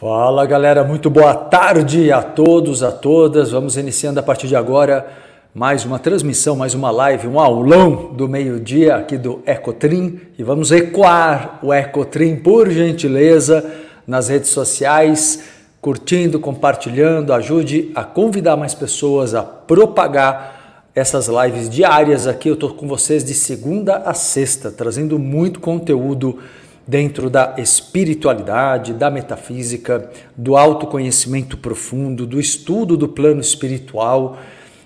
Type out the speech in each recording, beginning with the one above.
Fala galera, muito boa tarde a todos, a todas. Vamos iniciando a partir de agora mais uma transmissão, mais uma live, um aulão do meio-dia aqui do Ecotrim e vamos ecoar o Ecotrim por gentileza nas redes sociais, curtindo, compartilhando, ajude a convidar mais pessoas a propagar essas lives diárias aqui. Eu estou com vocês de segunda a sexta, trazendo muito conteúdo dentro da espiritualidade, da metafísica, do autoconhecimento profundo, do estudo do plano espiritual.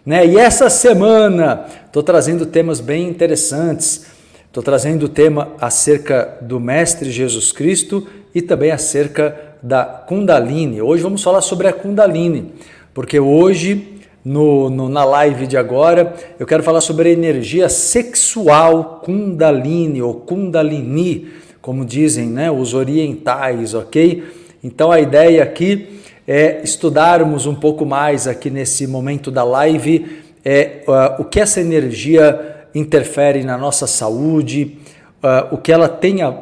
Né? E essa semana estou trazendo temas bem interessantes. Estou trazendo o tema acerca do Mestre Jesus Cristo e também acerca da Kundalini. Hoje vamos falar sobre a Kundalini, porque hoje, no, no, na live de agora, eu quero falar sobre a energia sexual Kundalini ou Kundalini como dizem né, os orientais, ok? Então a ideia aqui é estudarmos um pouco mais aqui nesse momento da live é, uh, o que essa energia interfere na nossa saúde, uh, o que ela tem a,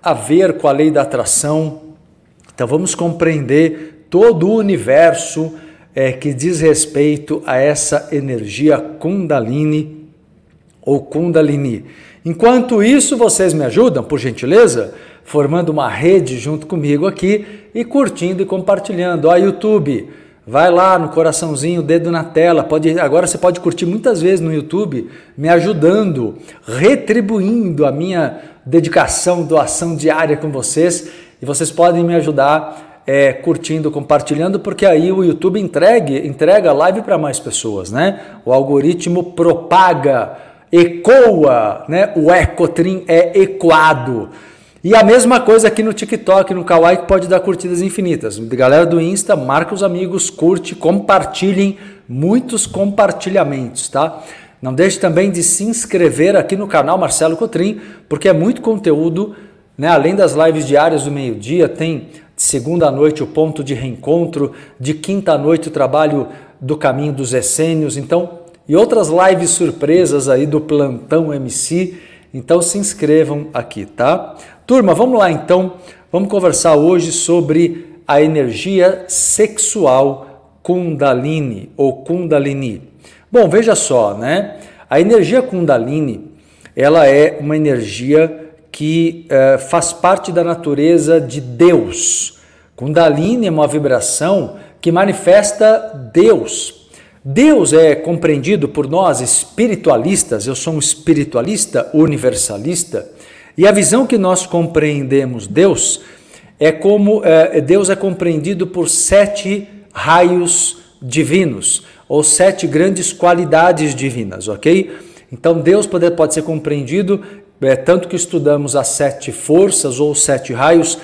a ver com a lei da atração. Então vamos compreender todo o universo é, que diz respeito a essa energia Kundalini ou Kundalini. Enquanto isso, vocês me ajudam, por gentileza, formando uma rede junto comigo aqui e curtindo e compartilhando. Ó, YouTube, vai lá no coraçãozinho, dedo na tela. Pode, agora você pode curtir muitas vezes no YouTube, me ajudando, retribuindo a minha dedicação, doação diária com vocês. E vocês podem me ajudar é, curtindo, compartilhando, porque aí o YouTube entregue, entrega a live para mais pessoas, né? O algoritmo propaga ecoa, né? O ecotrim é ecoado. E a mesma coisa aqui no TikTok, no Kawaii, que pode dar curtidas infinitas. Galera do Insta, marca os amigos, curte, compartilhem, muitos compartilhamentos, tá? Não deixe também de se inscrever aqui no canal Marcelo Cotrim, porque é muito conteúdo, né? Além das lives diárias do meio-dia, tem de segunda à noite o ponto de reencontro, de quinta à noite o trabalho do caminho dos essênios. Então, e outras lives surpresas aí do Plantão MC. Então se inscrevam aqui, tá? Turma, vamos lá então. Vamos conversar hoje sobre a energia sexual Kundalini ou Kundalini. Bom, veja só, né? A energia Kundalini, ela é uma energia que eh, faz parte da natureza de Deus. Kundalini é uma vibração que manifesta Deus, Deus é compreendido por nós espiritualistas, eu sou um espiritualista universalista, e a visão que nós compreendemos Deus é como é, Deus é compreendido por sete raios divinos, ou sete grandes qualidades divinas, ok? Então Deus pode, pode ser compreendido, é, tanto que estudamos as sete forças ou sete raios,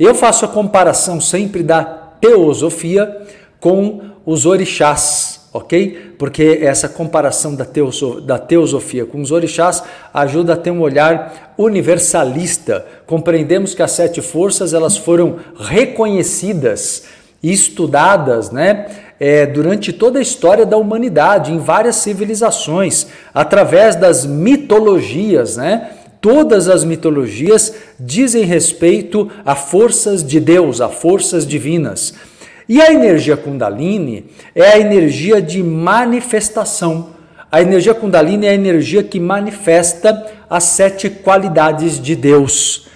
eu faço a comparação sempre da teosofia com os orixás ok? Porque essa comparação da, teoso, da teosofia com os orixás ajuda a ter um olhar universalista. Compreendemos que as sete forças elas foram reconhecidas e estudadas, né? É, durante toda a história da humanidade, em várias civilizações, através das mitologias, né? Todas as mitologias dizem respeito a forças de Deus, a forças divinas. E a energia Kundalini é a energia de manifestação. A energia Kundalini é a energia que manifesta as sete qualidades de Deus.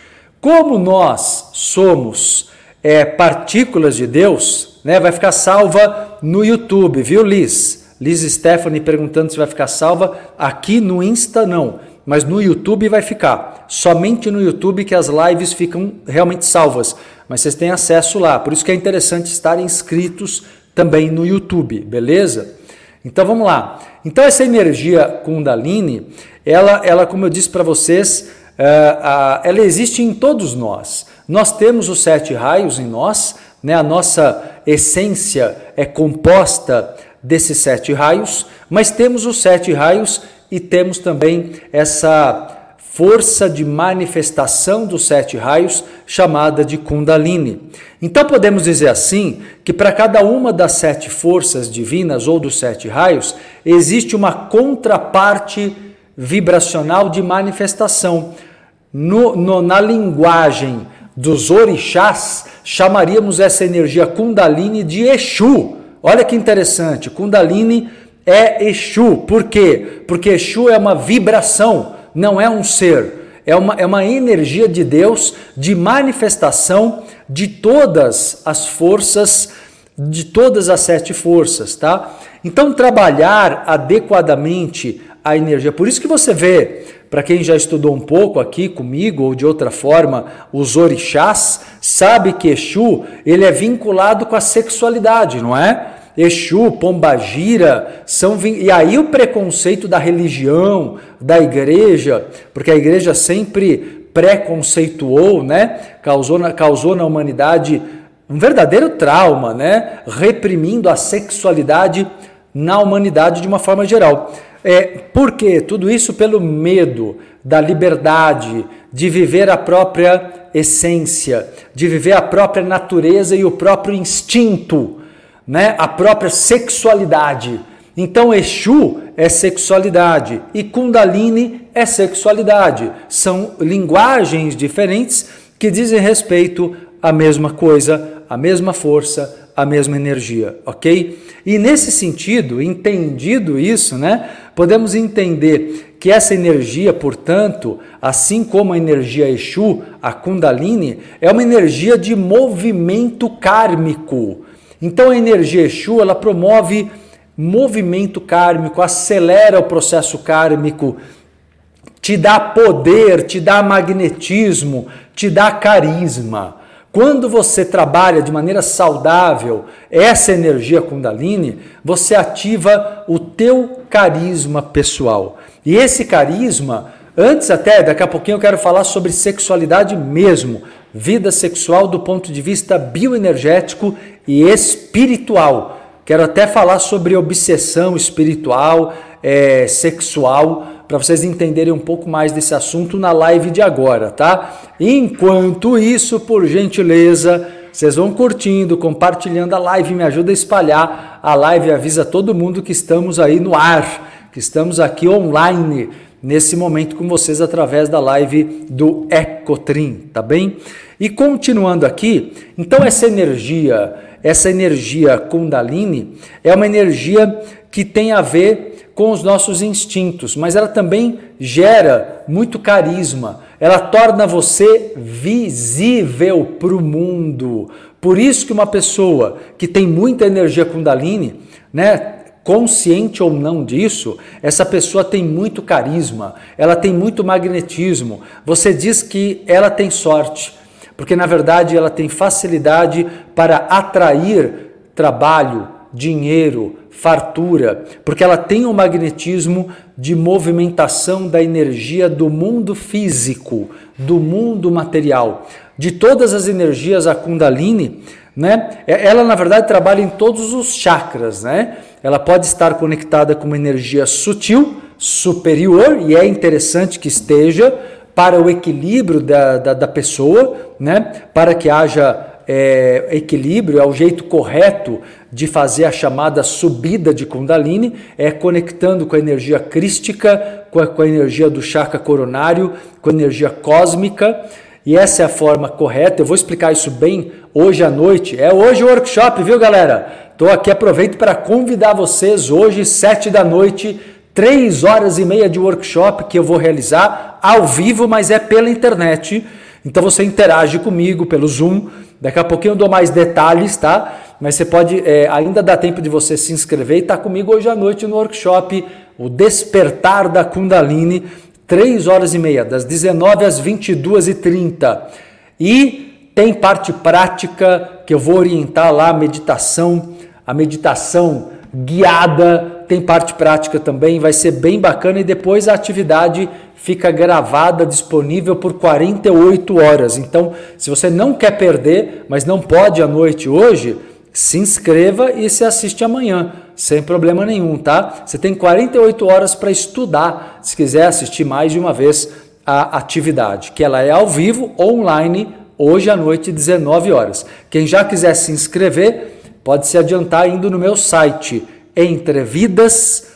Como nós somos é, partículas de Deus, né, vai ficar salva no YouTube, viu, Liz? Liz Stephanie perguntando se vai ficar salva. Aqui no Insta, não mas no YouTube vai ficar. Somente no YouTube que as lives ficam realmente salvas, mas vocês têm acesso lá. Por isso que é interessante estarem inscritos também no YouTube, beleza? Então vamos lá. Então essa energia Kundalini, ela, ela como eu disse para vocês, uh, ela existe em todos nós. Nós temos os sete raios em nós, né? A nossa essência é composta desses sete raios, mas temos os sete raios e temos também essa força de manifestação dos sete raios chamada de Kundalini. Então podemos dizer assim que para cada uma das sete forças divinas ou dos sete raios existe uma contraparte vibracional de manifestação. No, no, na linguagem dos orixás, chamaríamos essa energia Kundalini de Exu. Olha que interessante, Kundalini é Exu. Por quê? Porque Exu é uma vibração, não é um ser. É uma, é uma energia de Deus de manifestação de todas as forças, de todas as sete forças, tá? Então, trabalhar adequadamente a energia. Por isso que você vê, para quem já estudou um pouco aqui comigo ou de outra forma, os orixás, sabe que Exu, ele é vinculado com a sexualidade, não é? Exu, Pombagira, são e aí o preconceito da religião, da igreja, porque a igreja sempre preconceituou, né? Causou na, causou na humanidade um verdadeiro trauma, né? Reprimindo a sexualidade na humanidade de uma forma geral. É, por quê? Tudo isso pelo medo da liberdade, de viver a própria essência, de viver a própria natureza e o próprio instinto né, a própria sexualidade. Então, Exu é sexualidade e Kundalini é sexualidade. São linguagens diferentes que dizem respeito à mesma coisa, à mesma força, à mesma energia, ok? E nesse sentido, entendido isso, né, podemos entender que essa energia, portanto, assim como a energia Exu, a Kundalini, é uma energia de movimento kármico então a energia Exu, ela promove movimento kármico, acelera o processo kármico, te dá poder, te dá magnetismo, te dá carisma. Quando você trabalha de maneira saudável essa energia Kundalini, você ativa o teu carisma pessoal. E esse carisma, antes até, daqui a pouquinho eu quero falar sobre sexualidade mesmo, vida sexual do ponto de vista bioenergético e espiritual. Quero até falar sobre obsessão espiritual, é, sexual, para vocês entenderem um pouco mais desse assunto na live de agora, tá? Enquanto isso, por gentileza, vocês vão curtindo, compartilhando a live, me ajuda a espalhar a live, avisa todo mundo que estamos aí no ar, que estamos aqui online nesse momento com vocês através da live do Ecotrim, tá bem? E continuando aqui, então essa energia, essa energia Kundalini é uma energia que tem a ver com os nossos instintos, mas ela também gera muito carisma. Ela torna você visível para o mundo. Por isso que uma pessoa que tem muita energia Kundalini, né, consciente ou não disso, essa pessoa tem muito carisma, ela tem muito magnetismo. Você diz que ela tem sorte, porque na verdade ela tem facilidade para atrair trabalho, dinheiro, fartura, porque ela tem um magnetismo de movimentação da energia do mundo físico, do mundo material. De todas as energias, a Kundalini, né? Ela na verdade trabalha em todos os chakras, né? Ela pode estar conectada com uma energia sutil, superior, e é interessante que esteja, para o equilíbrio da, da, da pessoa, né? para que haja é, equilíbrio, é o jeito correto de fazer a chamada subida de Kundalini, é conectando com a energia crística, com a, com a energia do chakra coronário, com a energia cósmica. E essa é a forma correta. Eu vou explicar isso bem hoje à noite. É hoje o workshop, viu, galera? Estou aqui, aproveito para convidar vocês hoje, sete da noite, três horas e meia de workshop que eu vou realizar ao vivo, mas é pela internet. Então você interage comigo pelo Zoom. Daqui a pouquinho eu dou mais detalhes, tá? Mas você pode, é, ainda dá tempo de você se inscrever e estar tá comigo hoje à noite no workshop O Despertar da Kundalini, três horas e meia, das 19 às 22 e 30 E tem parte prática que eu vou orientar lá, meditação, a meditação guiada, tem parte prática também, vai ser bem bacana. E depois a atividade fica gravada, disponível por 48 horas. Então, se você não quer perder, mas não pode à noite hoje, se inscreva e se assiste amanhã, sem problema nenhum, tá? Você tem 48 horas para estudar, se quiser assistir mais de uma vez a atividade, que ela é ao vivo, online, hoje à noite, 19 horas. Quem já quiser se inscrever, pode se adiantar indo no meu site entrevidas.com.br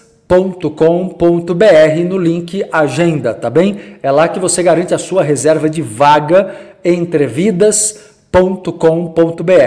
no link agenda, tá bem? É lá que você garante a sua reserva de vaga entrevidas.com.br.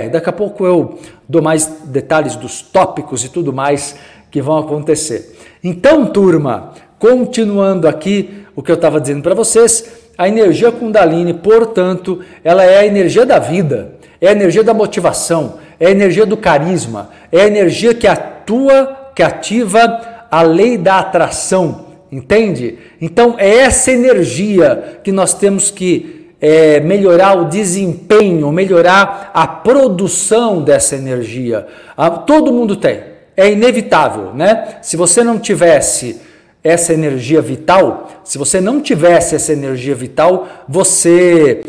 Daqui a pouco eu dou mais detalhes dos tópicos e tudo mais que vão acontecer. Então, turma, continuando aqui o que eu estava dizendo para vocês, a energia Kundalini, portanto, ela é a energia da vida, é a energia da motivação, é a energia do carisma, é a energia que atua, que ativa a lei da atração, entende? Então é essa energia que nós temos que é, melhorar o desempenho, melhorar a produção dessa energia. Ah, todo mundo tem, é inevitável, né? Se você não tivesse essa energia vital, se você não tivesse essa energia vital, você,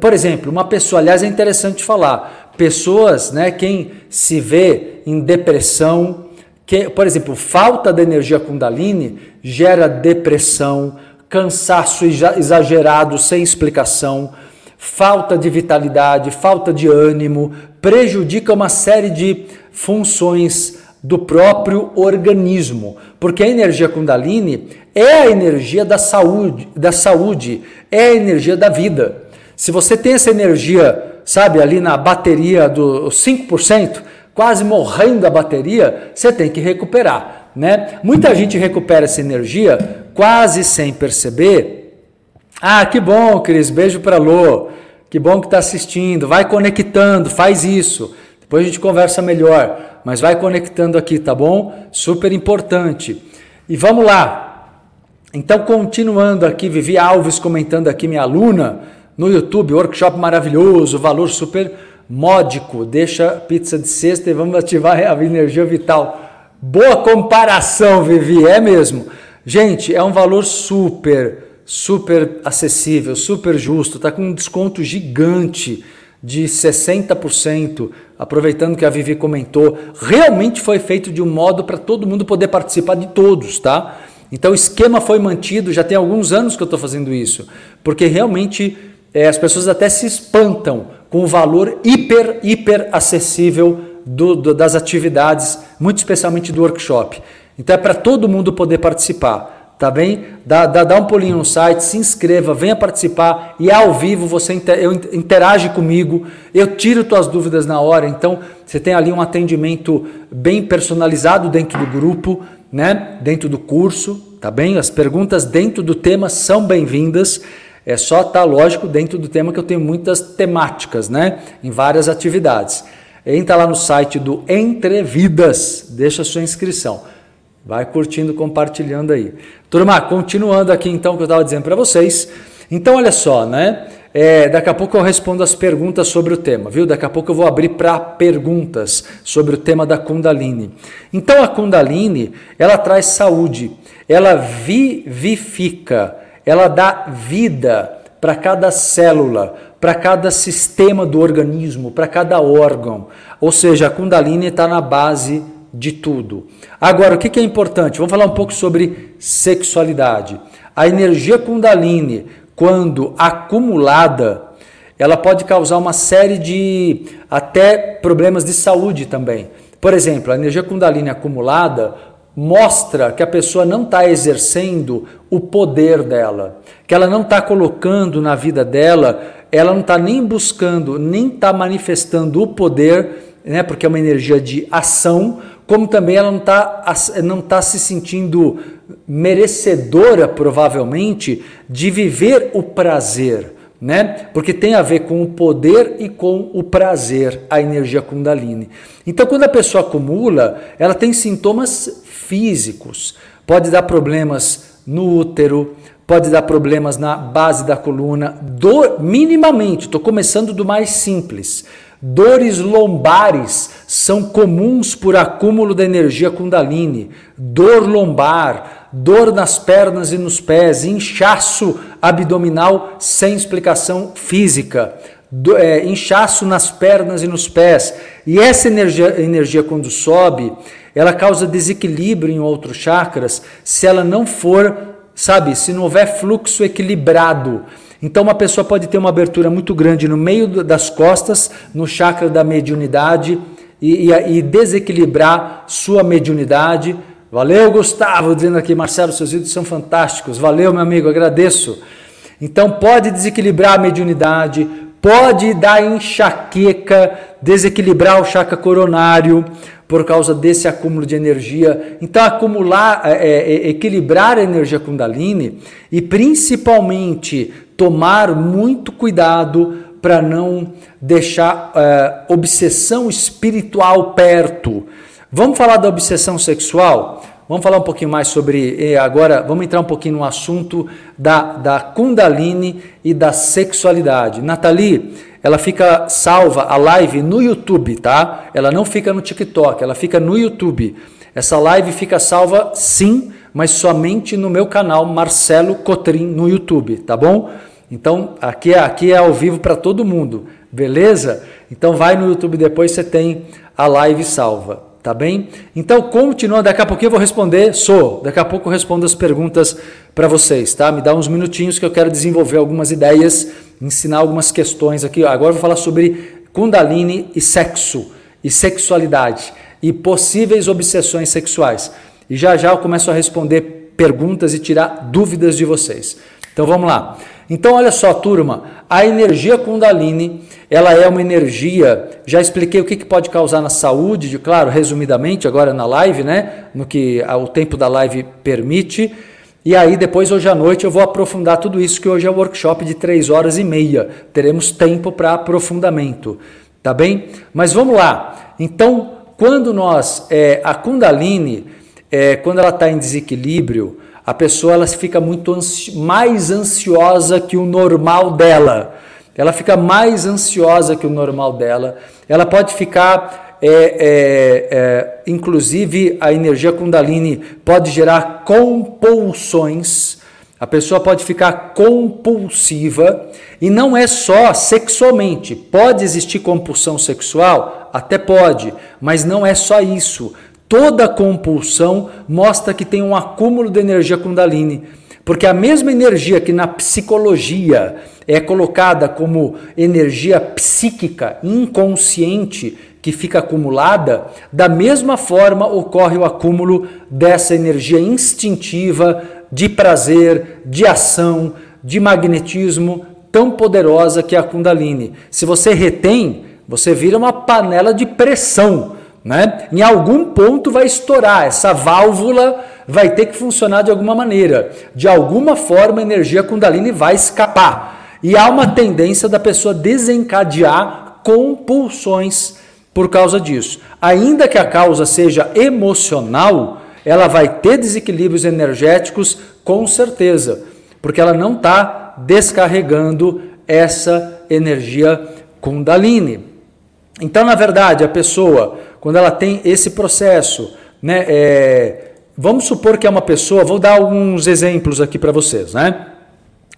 por exemplo, uma pessoa, aliás, é interessante falar, pessoas, né, quem se vê em depressão, que, por exemplo, falta de energia Kundalini gera depressão, cansaço exagerado sem explicação, falta de vitalidade, falta de ânimo, prejudica uma série de funções do próprio organismo, porque a energia Kundalini é a energia da saúde, da saúde, é a energia da vida. Se você tem essa energia, sabe, ali na bateria dos 5%, quase morrendo a bateria, você tem que recuperar, né? Muita gente recupera essa energia quase sem perceber. Ah, que bom, Cris, beijo para Lô. Que bom que está assistindo. Vai conectando, faz isso. Depois a gente conversa melhor mas vai conectando aqui, tá bom? Super importante. E vamos lá. Então, continuando aqui, Vivi Alves comentando aqui, minha aluna no YouTube, workshop maravilhoso, valor super módico. Deixa pizza de sexta e vamos ativar a energia vital. Boa comparação, Vivi, é mesmo. Gente, é um valor super, super acessível, super justo, tá com um desconto gigante de 60%, aproveitando que a Vivi comentou, realmente foi feito de um modo para todo mundo poder participar de todos, tá? Então o esquema foi mantido, já tem alguns anos que eu estou fazendo isso, porque realmente é, as pessoas até se espantam com o valor hiper, hiper acessível do, do, das atividades, muito especialmente do workshop. Então é para todo mundo poder participar tá bem? Dá, dá, dá um pulinho no site, se inscreva, venha participar e ao vivo você inter, eu interage comigo, eu tiro tuas dúvidas na hora, então você tem ali um atendimento bem personalizado dentro do grupo, né? Dentro do curso, tá bem? As perguntas dentro do tema são bem-vindas. É só estar, tá, lógico, dentro do tema que eu tenho muitas temáticas, né? Em várias atividades. Entra lá no site do Entrevidas, deixa a sua inscrição. Vai curtindo, compartilhando aí. Turma, continuando aqui então o que eu estava dizendo para vocês. Então, olha só, né? É, daqui a pouco eu respondo as perguntas sobre o tema, viu? Daqui a pouco eu vou abrir para perguntas sobre o tema da Kundalini. Então, a Kundalini, ela traz saúde, ela vivifica, ela dá vida para cada célula, para cada sistema do organismo, para cada órgão. Ou seja, a Kundalini está na base de tudo. Agora, o que é importante? Vamos falar um pouco sobre sexualidade. A energia Kundalini, quando acumulada, ela pode causar uma série de até problemas de saúde também. Por exemplo, a energia Kundalini acumulada mostra que a pessoa não está exercendo o poder dela, que ela não está colocando na vida dela, ela não está nem buscando, nem está manifestando o poder, né, porque é uma energia de ação, como também ela não está não tá se sentindo merecedora, provavelmente, de viver o prazer, né? Porque tem a ver com o poder e com o prazer, a energia Kundalini. Então, quando a pessoa acumula, ela tem sintomas físicos, pode dar problemas no útero, pode dar problemas na base da coluna, dor minimamente, estou começando do mais simples Dores lombares são comuns por acúmulo da energia Kundalini. Dor lombar, dor nas pernas e nos pés, inchaço abdominal sem explicação física, do, é, inchaço nas pernas e nos pés. E essa energia, energia, quando sobe, ela causa desequilíbrio em outros chakras se ela não for, sabe, se não houver fluxo equilibrado. Então, uma pessoa pode ter uma abertura muito grande no meio das costas, no chakra da mediunidade, e, e, e desequilibrar sua mediunidade. Valeu, Gustavo, dizendo aqui, Marcelo, seus vídeos são fantásticos. Valeu, meu amigo, agradeço. Então, pode desequilibrar a mediunidade, pode dar enxaqueca, desequilibrar o chakra coronário por causa desse acúmulo de energia. Então, acumular, é, é, é, equilibrar a energia Kundalini e principalmente tomar muito cuidado para não deixar é, obsessão espiritual perto. Vamos falar da obsessão sexual? Vamos falar um pouquinho mais sobre. Agora, vamos entrar um pouquinho no assunto da, da Kundalini e da sexualidade. Nathalie, ela fica salva a live no YouTube, tá? Ela não fica no TikTok, ela fica no YouTube. Essa live fica salva sim, mas somente no meu canal Marcelo Cotrim no YouTube, tá bom? Então, aqui é, aqui é ao vivo para todo mundo, beleza? Então vai no YouTube depois você tem a live salva. Tá bem? Então, continua, daqui a pouquinho eu vou responder, sou, daqui a pouco eu respondo as perguntas para vocês, tá? Me dá uns minutinhos que eu quero desenvolver algumas ideias, ensinar algumas questões aqui. Agora eu vou falar sobre Kundalini e sexo, e sexualidade, e possíveis obsessões sexuais. E já já eu começo a responder perguntas e tirar dúvidas de vocês. Então vamos lá. Então olha só, turma, a energia Kundalini, ela é uma energia, já expliquei o que, que pode causar na saúde, de, claro, resumidamente, agora na live, né? No que o tempo da live permite. E aí, depois, hoje à noite, eu vou aprofundar tudo isso, que hoje é um workshop de três horas e meia. Teremos tempo para aprofundamento, tá bem? Mas vamos lá. Então, quando nós, é, a Kundalini, é, quando ela está em desequilíbrio, a pessoa ela fica muito ansi mais ansiosa que o normal dela. Ela fica mais ansiosa que o normal dela. Ela pode ficar, é, é, é, inclusive, a energia Kundalini pode gerar compulsões. A pessoa pode ficar compulsiva e não é só sexualmente. Pode existir compulsão sexual? Até pode, mas não é só isso toda compulsão mostra que tem um acúmulo de energia Kundalini. Porque a mesma energia que na psicologia é colocada como energia psíquica inconsciente que fica acumulada, da mesma forma ocorre o acúmulo dessa energia instintiva de prazer, de ação, de magnetismo tão poderosa que é a Kundalini. Se você retém, você vira uma panela de pressão né? Em algum ponto vai estourar, essa válvula vai ter que funcionar de alguma maneira. De alguma forma a energia Kundalini vai escapar. E há uma tendência da pessoa desencadear compulsões por causa disso. Ainda que a causa seja emocional, ela vai ter desequilíbrios energéticos com certeza, porque ela não está descarregando essa energia Kundalini. Então, na verdade, a pessoa quando ela tem esse processo, né? É, vamos supor que é uma pessoa, vou dar alguns exemplos aqui para vocês, né?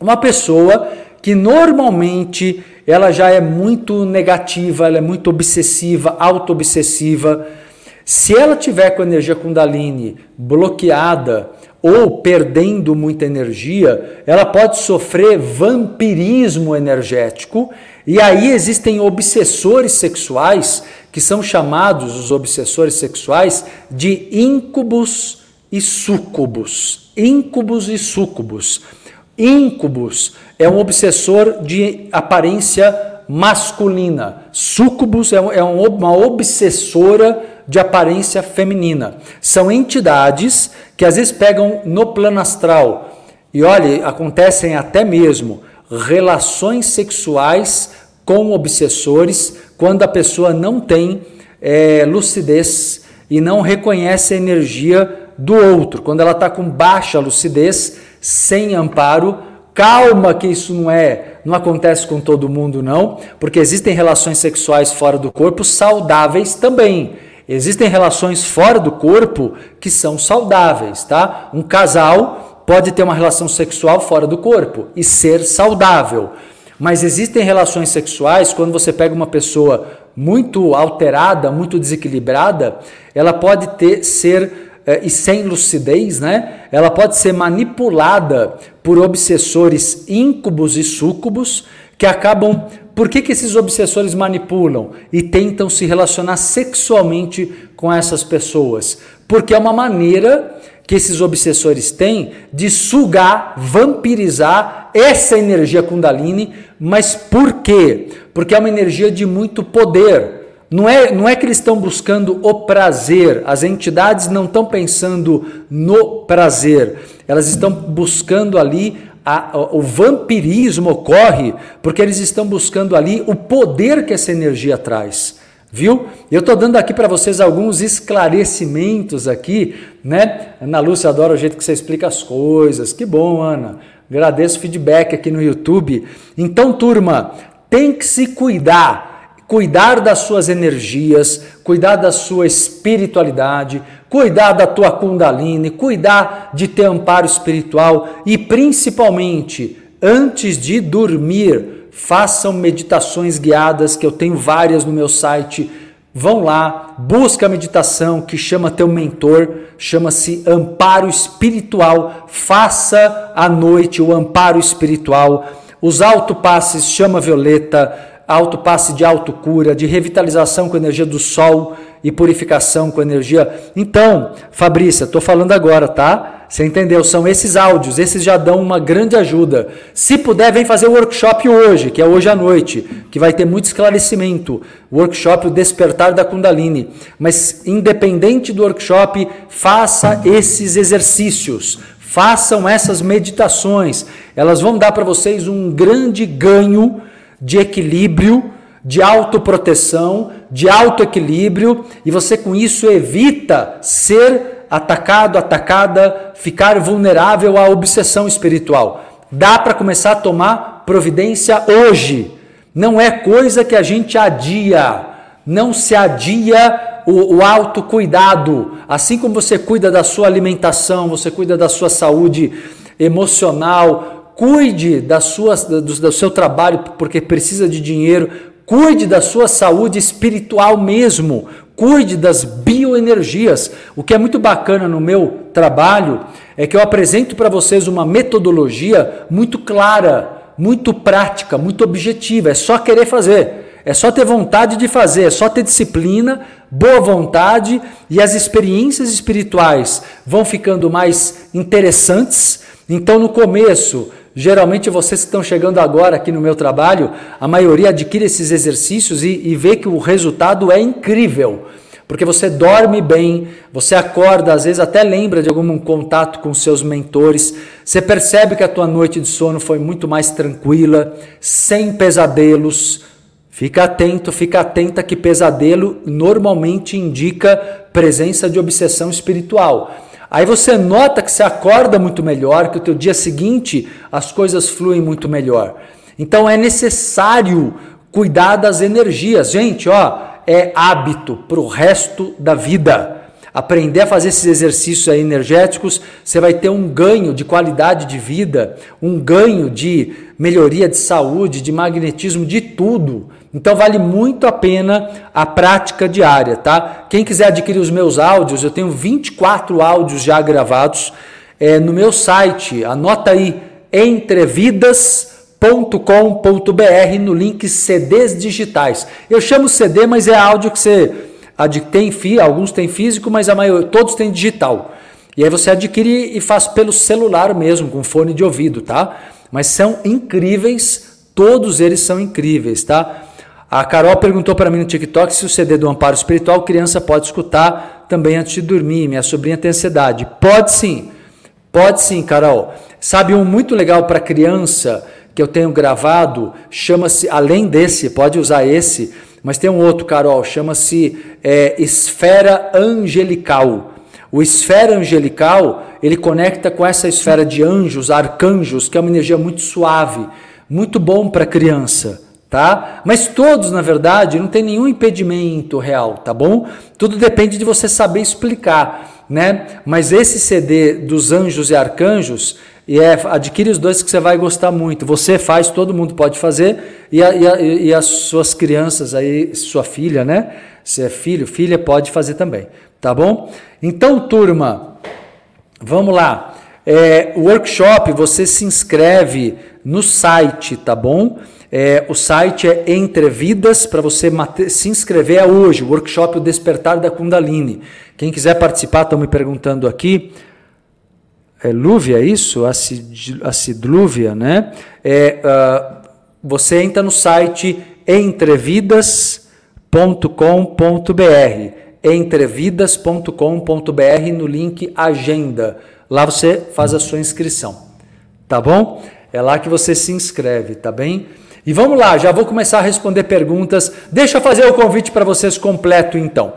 Uma pessoa que normalmente ela já é muito negativa, ela é muito obsessiva, auto-obsessiva. Se ela tiver com a energia Kundalini bloqueada ou perdendo muita energia, ela pode sofrer vampirismo energético. E aí existem obsessores sexuais que são chamados os obsessores sexuais de íncubos e súcubos. Íncubos e súcubos. Íncubus é um obsessor de aparência masculina. Súcubus é, é uma obsessora de aparência feminina. São entidades que às vezes pegam no plano astral e olha, acontecem até mesmo relações sexuais com obsessores quando a pessoa não tem é, lucidez e não reconhece a energia do outro, quando ela está com baixa lucidez, sem amparo. Calma que isso não é, não acontece com todo mundo não, porque existem relações sexuais fora do corpo saudáveis também. Existem relações fora do corpo que são saudáveis, tá? Um casal pode ter uma relação sexual fora do corpo e ser saudável. Mas existem relações sexuais quando você pega uma pessoa muito alterada, muito desequilibrada, ela pode ter ser eh, e sem lucidez, né? Ela pode ser manipulada por obsessores íncubos e súcubos que acabam. Por que, que esses obsessores manipulam e tentam se relacionar sexualmente com essas pessoas? Porque é uma maneira que esses obsessores têm de sugar, vampirizar essa energia Kundalini, mas por quê? Porque é uma energia de muito poder. Não é, não é que eles estão buscando o prazer, as entidades não estão pensando no prazer, elas estão buscando ali a, o vampirismo ocorre porque eles estão buscando ali o poder que essa energia traz. Viu? Eu estou dando aqui para vocês alguns esclarecimentos aqui, né? Ana Lúcia adora o jeito que você explica as coisas. Que bom, Ana. Agradeço o feedback aqui no YouTube. Então, turma, tem que se cuidar. Cuidar das suas energias, cuidar da sua espiritualidade, cuidar da tua Kundalini, cuidar de ter amparo espiritual e principalmente, antes de dormir, façam meditações guiadas, que eu tenho várias no meu site. Vão lá, busca a meditação que chama teu mentor, chama-se Amparo Espiritual. Faça à noite o amparo espiritual. Os autopasses chama Violeta, autopasse de autocura, de revitalização com a energia do sol e purificação com energia. Então, Fabrícia, estou falando agora, tá? Você entendeu? São esses áudios, esses já dão uma grande ajuda. Se puder, vem fazer o workshop hoje, que é hoje à noite, que vai ter muito esclarecimento. O workshop O Despertar da Kundalini. Mas, independente do workshop, faça esses exercícios. Façam essas meditações. Elas vão dar para vocês um grande ganho de equilíbrio de autoproteção, de autoequilíbrio, e você com isso evita ser atacado, atacada, ficar vulnerável à obsessão espiritual. Dá para começar a tomar providência hoje. Não é coisa que a gente adia. Não se adia o, o autocuidado. Assim como você cuida da sua alimentação, você cuida da sua saúde emocional, cuide da sua, do, do seu trabalho porque precisa de dinheiro, Cuide da sua saúde espiritual mesmo. Cuide das bioenergias. O que é muito bacana no meu trabalho é que eu apresento para vocês uma metodologia muito clara, muito prática, muito objetiva. É só querer fazer. É só ter vontade de fazer, é só ter disciplina, boa vontade e as experiências espirituais vão ficando mais interessantes. Então, no começo, Geralmente vocês que estão chegando agora aqui no meu trabalho, a maioria adquire esses exercícios e, e vê que o resultado é incrível. Porque você dorme bem, você acorda, às vezes até lembra de algum contato com seus mentores, você percebe que a tua noite de sono foi muito mais tranquila, sem pesadelos. Fica atento, fica atenta que pesadelo normalmente indica presença de obsessão espiritual. Aí você nota que você acorda muito melhor, que o teu dia seguinte as coisas fluem muito melhor. Então é necessário cuidar das energias. Gente, ó, é hábito para o resto da vida. Aprender a fazer esses exercícios energéticos, você vai ter um ganho de qualidade de vida, um ganho de melhoria de saúde, de magnetismo, de tudo. Então vale muito a pena a prática diária, tá? Quem quiser adquirir os meus áudios, eu tenho 24 áudios já gravados é, no meu site. Anota aí entrevidas.com.br no link CDs digitais. Eu chamo CD, mas é áudio que você tem, alguns têm físico, mas a maioria, todos têm digital. E aí você adquire e faz pelo celular mesmo, com fone de ouvido, tá? Mas são incríveis, todos eles são incríveis, tá? A Carol perguntou para mim no TikTok se o CD do Amparo Espiritual criança pode escutar também antes de dormir. Minha sobrinha tem ansiedade. Pode sim, pode sim, Carol. Sabe um muito legal para criança que eu tenho gravado? Chama-se, além desse, pode usar esse, mas tem um outro, Carol, chama-se é, Esfera Angelical. O esfera angelical, ele conecta com essa esfera de anjos, arcanjos, que é uma energia muito suave, muito bom para criança tá? Mas todos, na verdade, não tem nenhum impedimento real, tá bom? Tudo depende de você saber explicar, né? Mas esse CD dos anjos e arcanjos, e é, adquire os dois que você vai gostar muito. Você faz, todo mundo pode fazer, e, a, e, a, e as suas crianças aí, sua filha, né? Se é filho, filha, pode fazer também, tá bom? Então, turma, vamos lá. É, workshop, você se inscreve no site, tá bom? É, o site é Entrevidas, para você se inscrever é hoje, o workshop O Despertar da Kundalini. Quem quiser participar, estão me perguntando aqui. É Lúvia, é isso? Acid, acidlúvia, né? É, uh, você entra no site entrevidas.com.br entrevidas.com.br no link agenda. Lá você faz a sua inscrição, tá bom? É lá que você se inscreve, tá bem? E vamos lá, já vou começar a responder perguntas. Deixa eu fazer o convite para vocês completo então.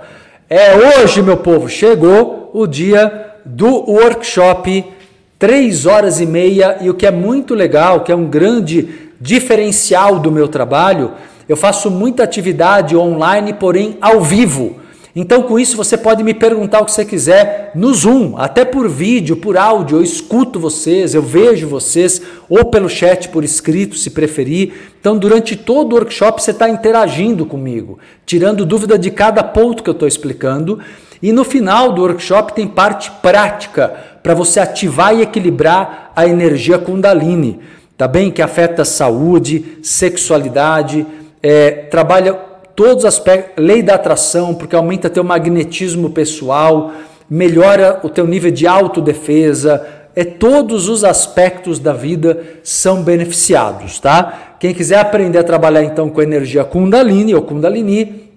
É hoje, meu povo, chegou o dia do workshop, três horas e meia, e o que é muito legal, que é um grande diferencial do meu trabalho, eu faço muita atividade online, porém ao vivo. Então, com isso, você pode me perguntar o que você quiser no Zoom, até por vídeo, por áudio. Eu escuto vocês, eu vejo vocês, ou pelo chat por escrito, se preferir. Então, durante todo o workshop, você está interagindo comigo, tirando dúvida de cada ponto que eu estou explicando. E no final do workshop tem parte prática para você ativar e equilibrar a energia Kundalini, tá bem? Que afeta saúde, sexualidade, é, trabalha todos os aspectos, lei da atração, porque aumenta teu magnetismo pessoal, melhora o teu nível de autodefesa, é todos os aspectos da vida são beneficiados, tá? Quem quiser aprender a trabalhar então com energia Kundalini ou Kundalini,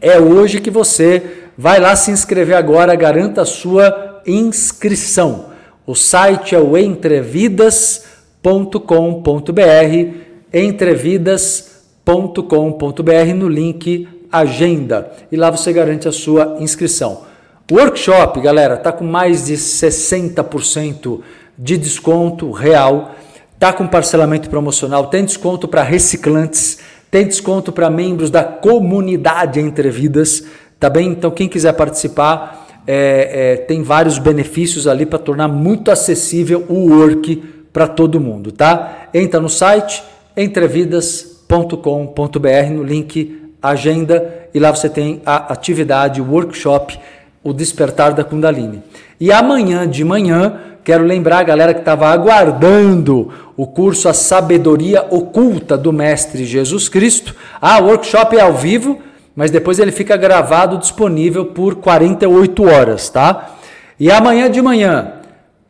é hoje que você vai lá se inscrever agora, garanta a sua inscrição. O site é o entrevidas.com.br, entrevidas.com.br no link Agenda e lá você garante a sua inscrição. O workshop, galera, tá com mais de 60% de desconto real, tá com parcelamento promocional, tem desconto para reciclantes, tem desconto para membros da comunidade Entre Vidas, tá bem? Então quem quiser participar é, é, tem vários benefícios ali para tornar muito acessível o work para todo mundo, tá? Entra no site entrevidas www.com.br no link agenda e lá você tem a atividade, o workshop, o despertar da Kundalini. E amanhã de manhã, quero lembrar a galera que estava aguardando o curso A Sabedoria Oculta do Mestre Jesus Cristo. Ah, o workshop é ao vivo, mas depois ele fica gravado disponível por 48 horas, tá? E amanhã de manhã,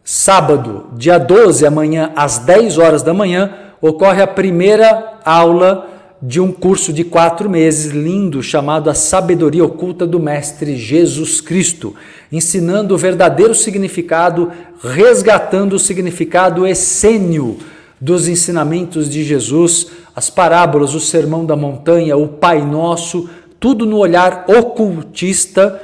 sábado, dia 12, amanhã às 10 horas da manhã, ocorre a primeira aula de um curso de quatro meses lindo chamado A Sabedoria Oculta do Mestre Jesus Cristo, ensinando o verdadeiro significado, resgatando o significado essênio dos ensinamentos de Jesus, as parábolas, o Sermão da Montanha, o Pai Nosso, tudo no olhar ocultista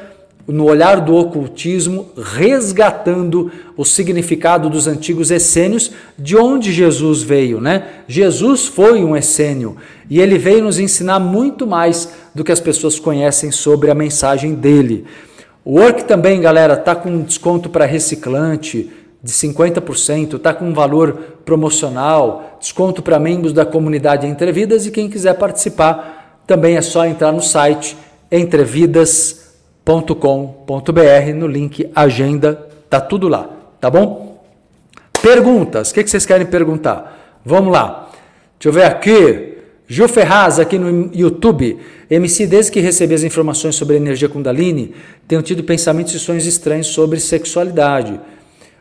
no olhar do ocultismo, resgatando o significado dos antigos essênios, de onde Jesus veio, né? Jesus foi um essênio e ele veio nos ensinar muito mais do que as pessoas conhecem sobre a mensagem dele. O Work também, galera, tá com desconto para reciclante de 50%, tá com um valor promocional, desconto para membros da comunidade Entrevidas e quem quiser participar, também é só entrar no site entrevidas.com com.br no link agenda, tá tudo lá, tá bom? Perguntas, o que, que vocês querem perguntar? Vamos lá, deixa eu ver aqui. Gil Ferraz, aqui no YouTube. MC, desde que recebi as informações sobre a energia Kundalini, tenho tido pensamentos e sonhos estranhos sobre sexualidade.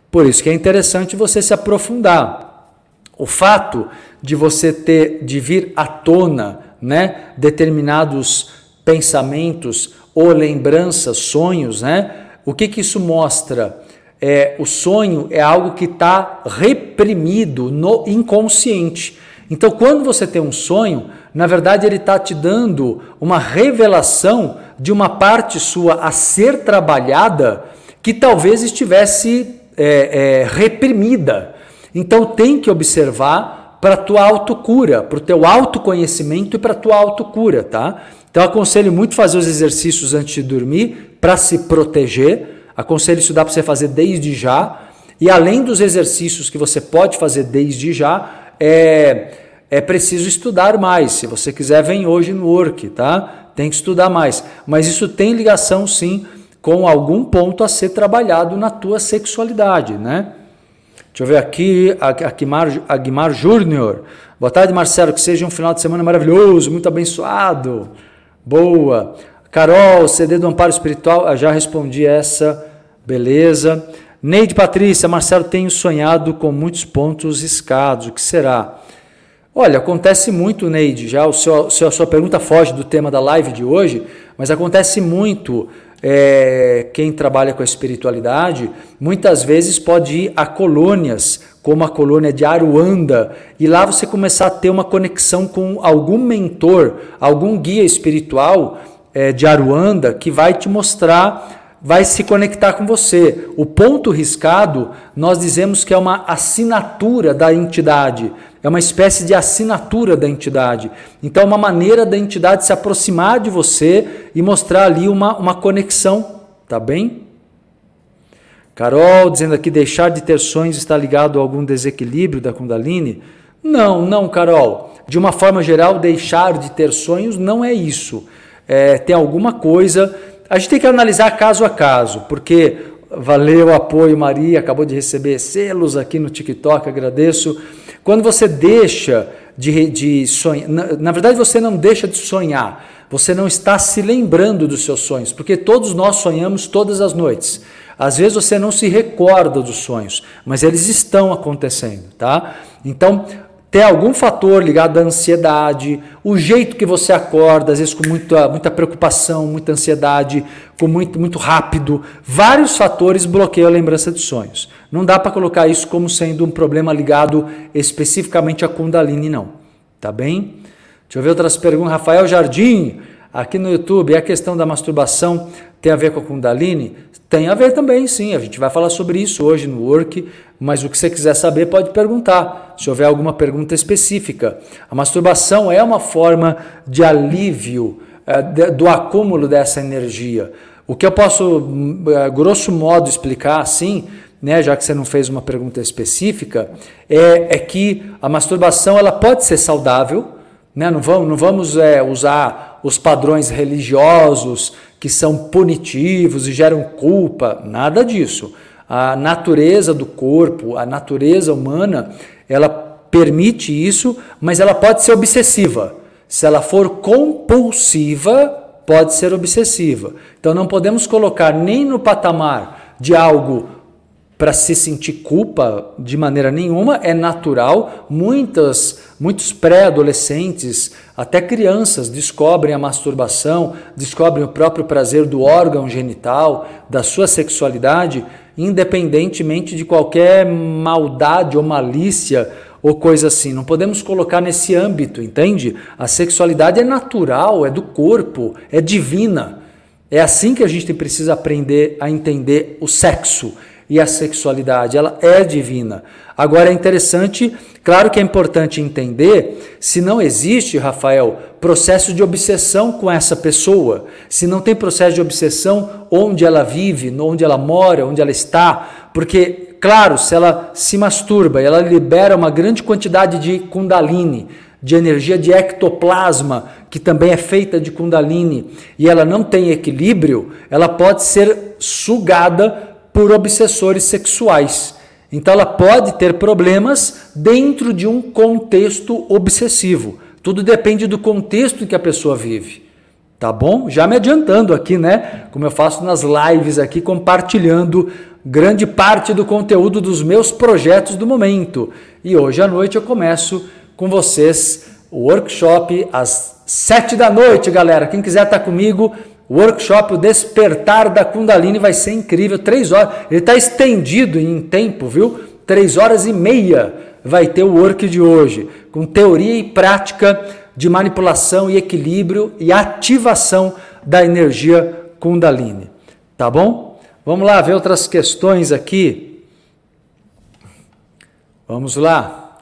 Por isso que é interessante você se aprofundar. O fato de você ter, de vir à tona, né, determinados pensamentos ou lembranças, sonhos, né? O que, que isso mostra? É, o sonho é algo que está reprimido no inconsciente. Então, quando você tem um sonho, na verdade ele está te dando uma revelação de uma parte sua a ser trabalhada que talvez estivesse é, é, reprimida. Então, tem que observar para tua autocura, para o teu autoconhecimento e para tua autocura, tá? Então aconselho muito fazer os exercícios antes de dormir para se proteger. Aconselho isso dá para você fazer desde já. E além dos exercícios que você pode fazer desde já, é, é preciso estudar mais. Se você quiser, vem hoje no Work, tá? Tem que estudar mais. Mas isso tem ligação sim com algum ponto a ser trabalhado na tua sexualidade, né? Deixa eu ver aqui, Aguimar, Aguimar Júnior. Boa tarde, Marcelo. Que seja um final de semana maravilhoso, muito abençoado. Boa. Carol, CD do Amparo Espiritual, já respondi essa. Beleza. Neide Patrícia, Marcelo, tenho sonhado com muitos pontos riscados. O que será? Olha, acontece muito, Neide. Já o seu, a sua pergunta foge do tema da live de hoje, mas acontece muito. É, quem trabalha com a espiritualidade muitas vezes pode ir a colônias, como a colônia de Aruanda, e lá você começar a ter uma conexão com algum mentor, algum guia espiritual é, de Aruanda que vai te mostrar vai se conectar com você. O ponto riscado, nós dizemos que é uma assinatura da entidade, é uma espécie de assinatura da entidade. Então, é uma maneira da entidade se aproximar de você e mostrar ali uma, uma conexão, tá bem? Carol dizendo aqui: deixar de ter sonhos está ligado a algum desequilíbrio da Kundalini? Não, não, Carol. De uma forma geral, deixar de ter sonhos não é isso. É, tem alguma coisa a gente tem que analisar caso a caso, porque valeu o apoio, Maria, acabou de receber selos aqui no TikTok, agradeço. Quando você deixa de, de sonhar, na, na verdade você não deixa de sonhar, você não está se lembrando dos seus sonhos, porque todos nós sonhamos todas as noites. Às vezes você não se recorda dos sonhos, mas eles estão acontecendo, tá? Então, tem algum fator ligado à ansiedade, o jeito que você acorda, às vezes com muita, muita preocupação, muita ansiedade, com muito, muito rápido. Vários fatores bloqueiam a lembrança de sonhos. Não dá para colocar isso como sendo um problema ligado especificamente à Kundalini, não. Tá bem? Deixa eu ver outras perguntas. Rafael Jardim, aqui no YouTube, a questão da masturbação tem a ver com a Kundalini? Tem a ver também, sim. A gente vai falar sobre isso hoje no Work, mas o que você quiser saber pode perguntar, se houver alguma pergunta específica. A masturbação é uma forma de alívio de, do acúmulo dessa energia. O que eu posso, é, grosso modo, explicar assim, né, já que você não fez uma pergunta específica, é, é que a masturbação ela pode ser saudável, né? não vamos, não vamos é, usar os padrões religiosos que são punitivos e geram culpa, nada disso. A natureza do corpo, a natureza humana, ela permite isso, mas ela pode ser obsessiva. Se ela for compulsiva, pode ser obsessiva. Então não podemos colocar nem no patamar de algo para se sentir culpa de maneira nenhuma, é natural. Muitas, muitos pré-adolescentes, até crianças, descobrem a masturbação, descobrem o próprio prazer do órgão genital, da sua sexualidade, independentemente de qualquer maldade ou malícia ou coisa assim. Não podemos colocar nesse âmbito, entende? A sexualidade é natural, é do corpo, é divina. É assim que a gente precisa aprender a entender o sexo e a sexualidade, ela é divina. Agora é interessante, claro que é importante entender se não existe, Rafael, processo de obsessão com essa pessoa, se não tem processo de obsessão onde ela vive, onde ela mora, onde ela está, porque, claro, se ela se masturba, ela libera uma grande quantidade de Kundalini, de energia de ectoplasma, que também é feita de Kundalini, e ela não tem equilíbrio, ela pode ser sugada por obsessores sexuais. Então ela pode ter problemas dentro de um contexto obsessivo. Tudo depende do contexto em que a pessoa vive. Tá bom? Já me adiantando aqui, né? Como eu faço nas lives aqui, compartilhando grande parte do conteúdo dos meus projetos do momento. E hoje à noite eu começo com vocês o workshop às sete da noite, galera. Quem quiser estar comigo, o workshop O Despertar da Kundalini vai ser incrível, três horas. Ele está estendido em tempo, viu? Três horas e meia vai ter o work de hoje, com teoria e prática de manipulação e equilíbrio e ativação da energia Kundalini. Tá bom? Vamos lá ver outras questões aqui. Vamos lá.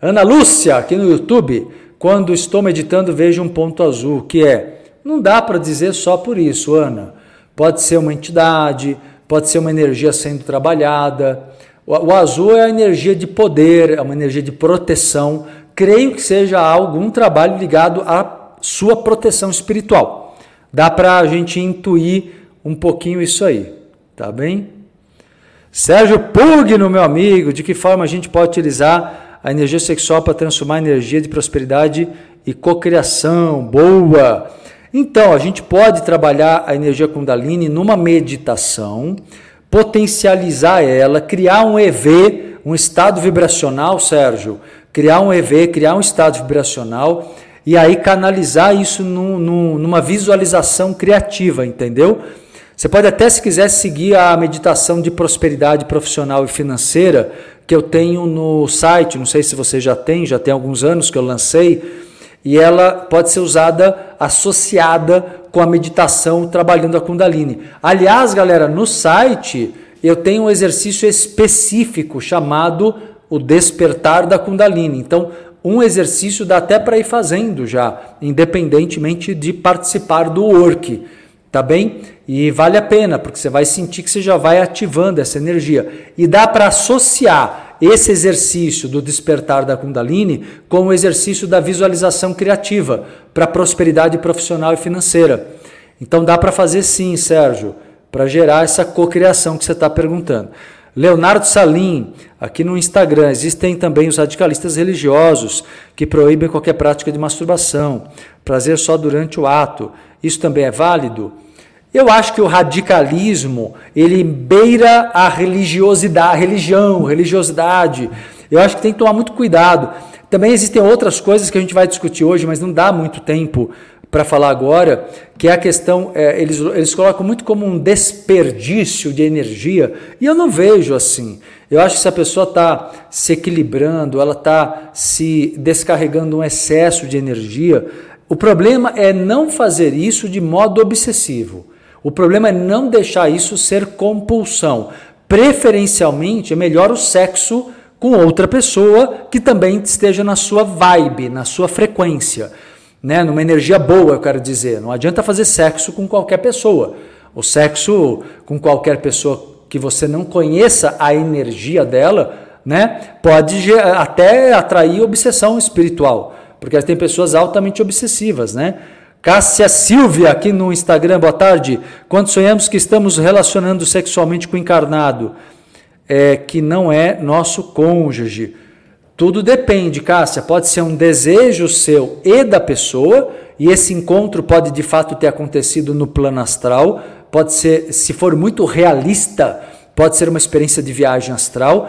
Ana Lúcia, aqui no YouTube. Quando estou meditando, vejo um ponto azul, que é não dá para dizer só por isso, Ana. Pode ser uma entidade, pode ser uma energia sendo trabalhada. O, o azul é a energia de poder, é uma energia de proteção. Creio que seja algum trabalho ligado à sua proteção espiritual. Dá para a gente intuir um pouquinho isso aí, tá bem? Sérgio Pugno, meu amigo, de que forma a gente pode utilizar a energia sexual para transformar a energia de prosperidade e cocriação? Boa! Então, a gente pode trabalhar a energia Kundalini numa meditação potencializar ela, criar um EV, um estado vibracional, Sérgio, criar um EV, criar um estado vibracional e aí canalizar isso num, num, numa visualização criativa, entendeu? Você pode até, se quiser, seguir a meditação de prosperidade profissional e financeira que eu tenho no site. Não sei se você já tem, já tem alguns anos que eu lancei. E ela pode ser usada associada com a meditação trabalhando a Kundalini. Aliás, galera, no site eu tenho um exercício específico chamado o despertar da Kundalini. Então, um exercício dá até para ir fazendo já, independentemente de participar do work, tá bem? E vale a pena, porque você vai sentir que você já vai ativando essa energia. E dá para associar esse exercício do despertar da Kundalini com o exercício da visualização criativa para prosperidade profissional e financeira. Então dá para fazer sim, Sérgio, para gerar essa cocriação que você está perguntando. Leonardo Salim, aqui no Instagram, existem também os radicalistas religiosos que proíbem qualquer prática de masturbação, prazer só durante o ato. Isso também é válido? Eu acho que o radicalismo, ele beira a religiosidade, a religião, religiosidade. Eu acho que tem que tomar muito cuidado. Também existem outras coisas que a gente vai discutir hoje, mas não dá muito tempo para falar agora, que é a questão, é, eles, eles colocam muito como um desperdício de energia, e eu não vejo assim. Eu acho que se a pessoa está se equilibrando, ela está se descarregando um excesso de energia, o problema é não fazer isso de modo obsessivo. O problema é não deixar isso ser compulsão. Preferencialmente, é melhor o sexo com outra pessoa que também esteja na sua vibe, na sua frequência né, numa energia boa, eu quero dizer. Não adianta fazer sexo com qualquer pessoa. O sexo com qualquer pessoa que você não conheça a energia dela, né, pode até atrair obsessão espiritual, porque tem pessoas altamente obsessivas, né? Cássia Silvia aqui no Instagram, boa tarde. Quando sonhamos que estamos relacionando sexualmente com o encarnado, é, que não é nosso cônjuge, tudo depende, Cássia. Pode ser um desejo seu e da pessoa, e esse encontro pode de fato ter acontecido no plano astral. Pode ser, se for muito realista, pode ser uma experiência de viagem astral,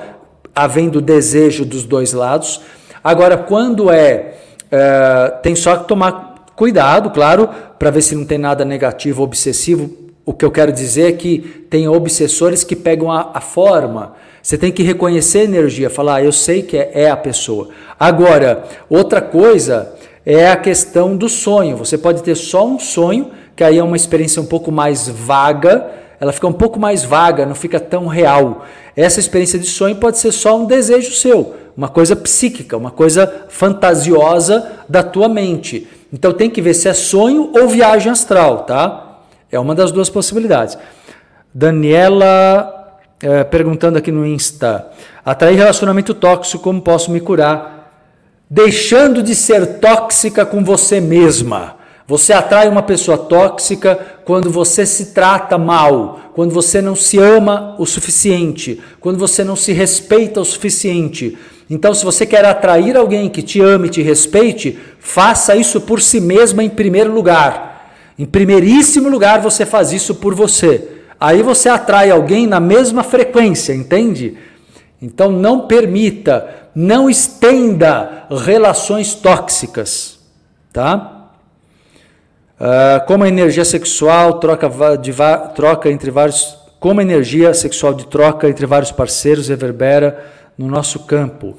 havendo desejo dos dois lados. Agora, quando é, é tem só que tomar cuidado, claro, para ver se não tem nada negativo, obsessivo. O que eu quero dizer é que tem obsessores que pegam a, a forma você tem que reconhecer a energia, falar, ah, eu sei que é, é a pessoa. Agora, outra coisa é a questão do sonho. Você pode ter só um sonho, que aí é uma experiência um pouco mais vaga, ela fica um pouco mais vaga, não fica tão real. Essa experiência de sonho pode ser só um desejo seu, uma coisa psíquica, uma coisa fantasiosa da tua mente. Então tem que ver se é sonho ou viagem astral, tá? É uma das duas possibilidades. Daniela é, perguntando aqui no Insta: atrair relacionamento tóxico, como posso me curar? Deixando de ser tóxica com você mesma. Você atrai uma pessoa tóxica quando você se trata mal, quando você não se ama o suficiente, quando você não se respeita o suficiente. Então, se você quer atrair alguém que te ame te respeite, faça isso por si mesma em primeiro lugar. Em primeiríssimo lugar, você faz isso por você. Aí você atrai alguém na mesma frequência, entende? Então não permita, não estenda relações tóxicas, tá? Uh, como a energia sexual troca, de, troca entre vários, como a energia sexual de troca entre vários parceiros reverbera no nosso campo.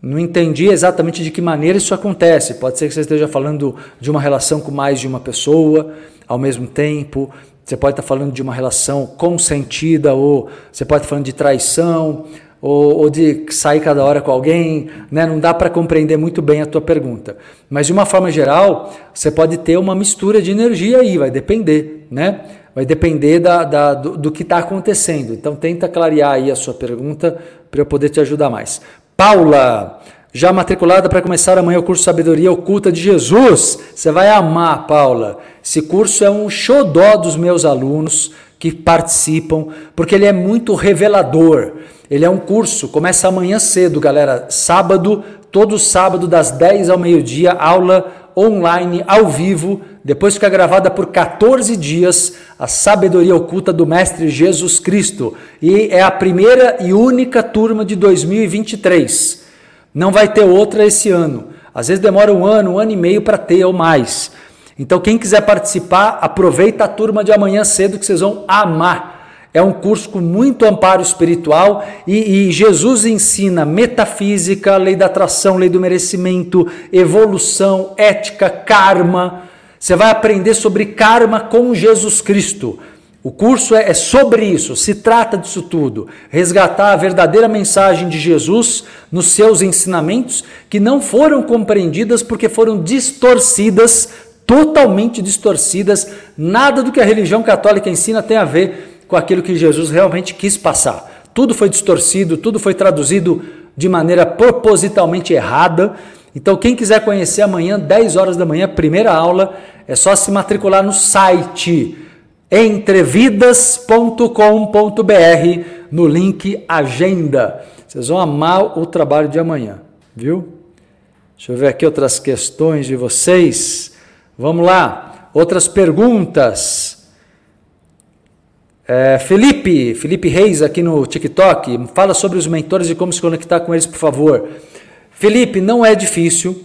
Não entendi exatamente de que maneira isso acontece. Pode ser que você esteja falando de uma relação com mais de uma pessoa ao mesmo tempo. Você pode estar falando de uma relação consentida, ou você pode estar falando de traição, ou, ou de sair cada hora com alguém. Né? Não dá para compreender muito bem a tua pergunta. Mas de uma forma geral, você pode ter uma mistura de energia aí, vai depender, né? Vai depender da, da do, do que está acontecendo. Então tenta clarear aí a sua pergunta para eu poder te ajudar mais. Paula, já matriculada para começar amanhã o curso Sabedoria Oculta de Jesus. Você vai amar, Paula. Esse curso é um xodó dos meus alunos que participam, porque ele é muito revelador. Ele é um curso, começa amanhã cedo, galera. Sábado, todo sábado, das 10 ao meio-dia, aula online, ao vivo, depois fica gravada por 14 dias, a sabedoria oculta do Mestre Jesus Cristo. E é a primeira e única turma de 2023. Não vai ter outra esse ano. Às vezes demora um ano, um ano e meio para ter ou mais. Então, quem quiser participar, aproveita a turma de amanhã cedo que vocês vão amar. É um curso com muito amparo espiritual e, e, Jesus ensina metafísica, lei da atração, lei do merecimento, evolução, ética, karma. Você vai aprender sobre karma com Jesus Cristo. O curso é, é sobre isso, se trata disso tudo. Resgatar a verdadeira mensagem de Jesus nos seus ensinamentos que não foram compreendidas porque foram distorcidas, totalmente distorcidas. Nada do que a religião católica ensina tem a ver com aquilo que Jesus realmente quis passar. Tudo foi distorcido, tudo foi traduzido de maneira propositalmente errada. Então, quem quiser conhecer amanhã, 10 horas da manhã, primeira aula, é só se matricular no site entrevidas.com.br no link Agenda. Vocês vão amar o trabalho de amanhã, viu? Deixa eu ver aqui outras questões de vocês. Vamos lá, outras perguntas. É, Felipe, Felipe Reis aqui no TikTok, fala sobre os mentores e como se conectar com eles, por favor. Felipe, não é difícil.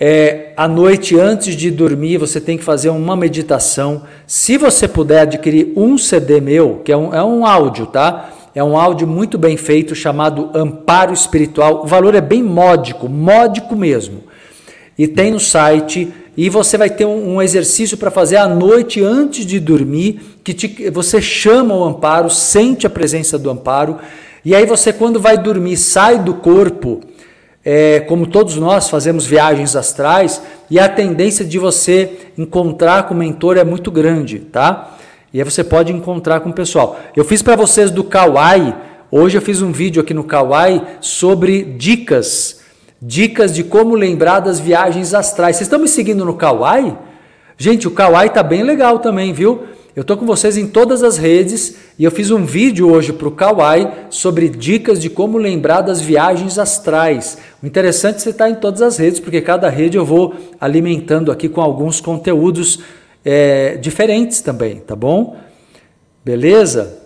É, à noite, antes de dormir, você tem que fazer uma meditação. Se você puder adquirir um CD meu, que é um, é um áudio, tá? É um áudio muito bem feito chamado Amparo Espiritual. O valor é bem módico, módico mesmo. E tem no site e você vai ter um, um exercício para fazer à noite antes de dormir, que te, você chama o amparo, sente a presença do amparo, e aí você, quando vai dormir, sai do corpo, é, como todos nós fazemos viagens astrais, e a tendência de você encontrar com o mentor é muito grande, tá? E aí você pode encontrar com o pessoal. Eu fiz para vocês do Kawaii, hoje eu fiz um vídeo aqui no Kawaii sobre dicas Dicas de como lembrar das viagens astrais. Vocês estão me seguindo no Kawaii? Gente, o Kawaii tá bem legal também, viu? Eu tô com vocês em todas as redes e eu fiz um vídeo hoje para o Kawaii sobre dicas de como lembrar das viagens astrais. O interessante é você estar tá em todas as redes, porque cada rede eu vou alimentando aqui com alguns conteúdos é, diferentes também, tá bom? Beleza?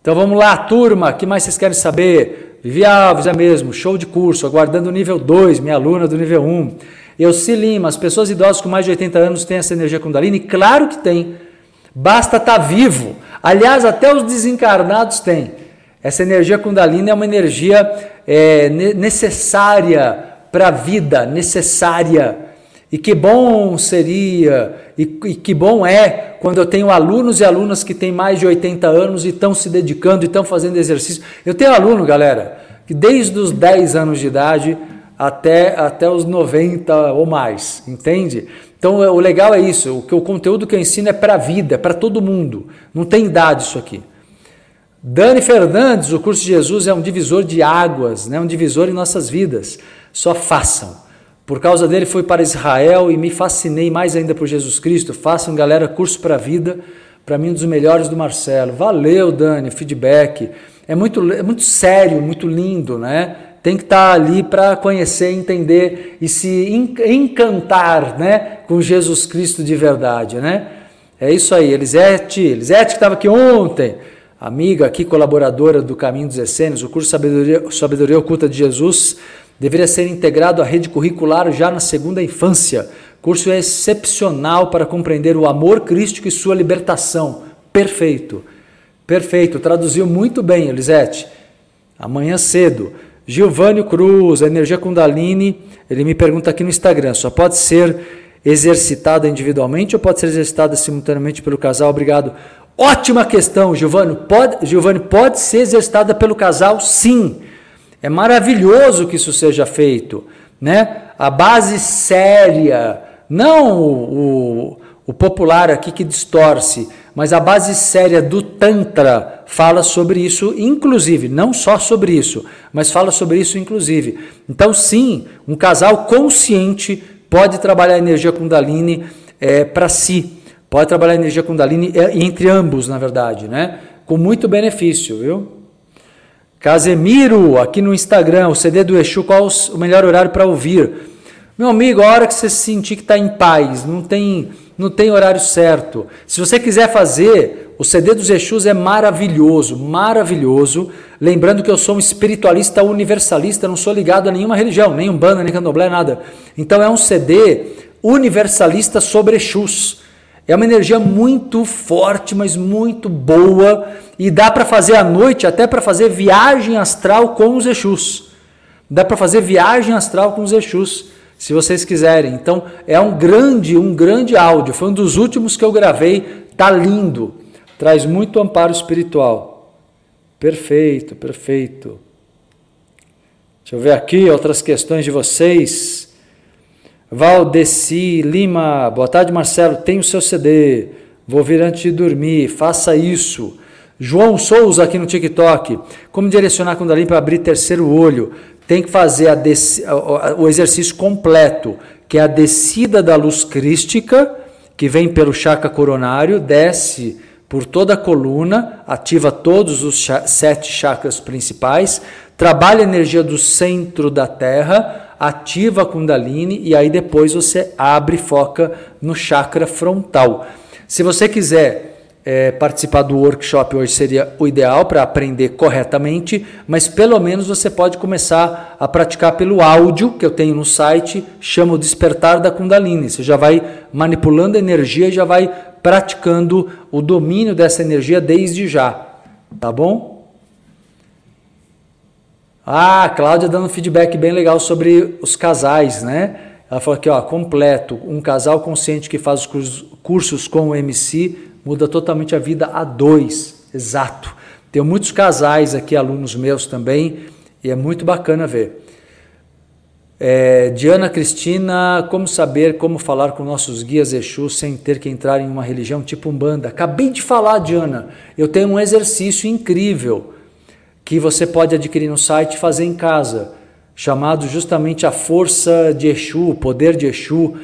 Então vamos lá, turma, o que mais vocês querem saber? Vivi Alves, é mesmo, show de curso, aguardando o nível 2, minha aluna do nível 1. Eu se Lima, as pessoas idosas com mais de 80 anos têm essa energia Kundalini? Claro que tem. Basta estar tá vivo. Aliás, até os desencarnados têm. Essa energia Kundalini é uma energia é, necessária para a vida, necessária. E que bom seria, e, e, que bom é quando eu tenho alunos e alunas que têm mais de 80 anos e estão se dedicando e estão fazendo exercício. Eu tenho aluno, galera, que desde os 10 anos de idade até, até os 90 ou mais, entende? Então o legal é isso, o, que o conteúdo que eu ensino é para a vida, é para todo mundo. Não tem idade isso aqui. Dani Fernandes, o curso de Jesus é um divisor de águas, né? um divisor em nossas vidas. Só façam. Por causa dele fui para Israel e me fascinei mais ainda por Jesus Cristo. Façam, galera, curso para a vida. Para mim, um dos melhores do Marcelo. Valeu, Dani, feedback. É muito, é muito sério, muito lindo, né? Tem que estar tá ali para conhecer, entender e se encantar né, com Jesus Cristo de verdade, né? É isso aí, Elisete, Elisete que estava aqui ontem, amiga aqui, colaboradora do Caminho dos Essênios, o curso Sabedoria, Sabedoria Oculta de Jesus, deveria ser integrado à rede curricular já na segunda infância. Curso é excepcional para compreender o amor crístico e sua libertação. Perfeito. Perfeito. Traduziu muito bem, Elisete. Amanhã cedo. Gilvânio Cruz, a energia Kundalini, ele me pergunta aqui no Instagram, só pode ser exercitada individualmente ou pode ser exercitada simultaneamente pelo casal? Obrigado. Ótima questão, Gilvânio. Pode, pode ser exercitada pelo casal, sim. É maravilhoso que isso seja feito, né? A base séria, não o, o, popular aqui que distorce, mas a base séria do Tantra fala sobre isso, inclusive, não só sobre isso, mas fala sobre isso, inclusive. Então, sim, um casal consciente pode trabalhar a energia Kundalini é, para si, pode trabalhar a energia Kundalini é, entre ambos, na verdade, né? Com muito benefício, viu? Casemiro, aqui no Instagram, o CD do Exu, qual o melhor horário para ouvir? Meu amigo, a hora que você sentir que está em paz, não tem, não tem horário certo. Se você quiser fazer, o CD dos Exus é maravilhoso, maravilhoso. Lembrando que eu sou um espiritualista universalista, não sou ligado a nenhuma religião, nem umbanda, nem candomblé, nada. Então é um CD universalista sobre Exus. É uma energia muito forte, mas muito boa e dá para fazer à noite, até para fazer viagem astral com os Exus. Dá para fazer viagem astral com os Exus se vocês quiserem. Então é um grande, um grande áudio. Foi um dos últimos que eu gravei. Tá lindo. Traz muito amparo espiritual. Perfeito, perfeito. Deixa eu ver aqui outras questões de vocês. Valdeci Lima, boa tarde Marcelo, tem o seu CD, vou vir antes de dormir, faça isso. João Souza aqui no TikTok, como direcionar Kundalini para abrir terceiro olho? tem que fazer a o exercício completo, que é a descida da luz crística, que vem pelo chakra coronário, desce por toda a coluna, ativa todos os sete chakras principais, trabalha a energia do centro da Terra, ativa a Kundalini e aí depois você abre e foca no chakra frontal. Se você quiser é, participar do workshop hoje seria o ideal para aprender corretamente, mas pelo menos você pode começar a praticar pelo áudio que eu tenho no site, chama o Despertar da Kundalini. Você já vai manipulando a energia e já vai praticando o domínio dessa energia desde já, tá bom? Ah, Cláudia dando feedback bem legal sobre os casais, né? Ela falou aqui, ó, completo, um casal consciente que faz os cursos com o MC muda totalmente a vida a dois, exato. Tenho muitos casais aqui, alunos meus também, e é muito bacana ver. É, Diana Cristina, como saber como falar com nossos guias Exu sem ter que entrar em uma religião tipo Umbanda? Acabei de falar, Diana. Eu tenho um exercício incrível que você pode adquirir no site e fazer em casa, chamado justamente a força de Exu, o poder de Exu.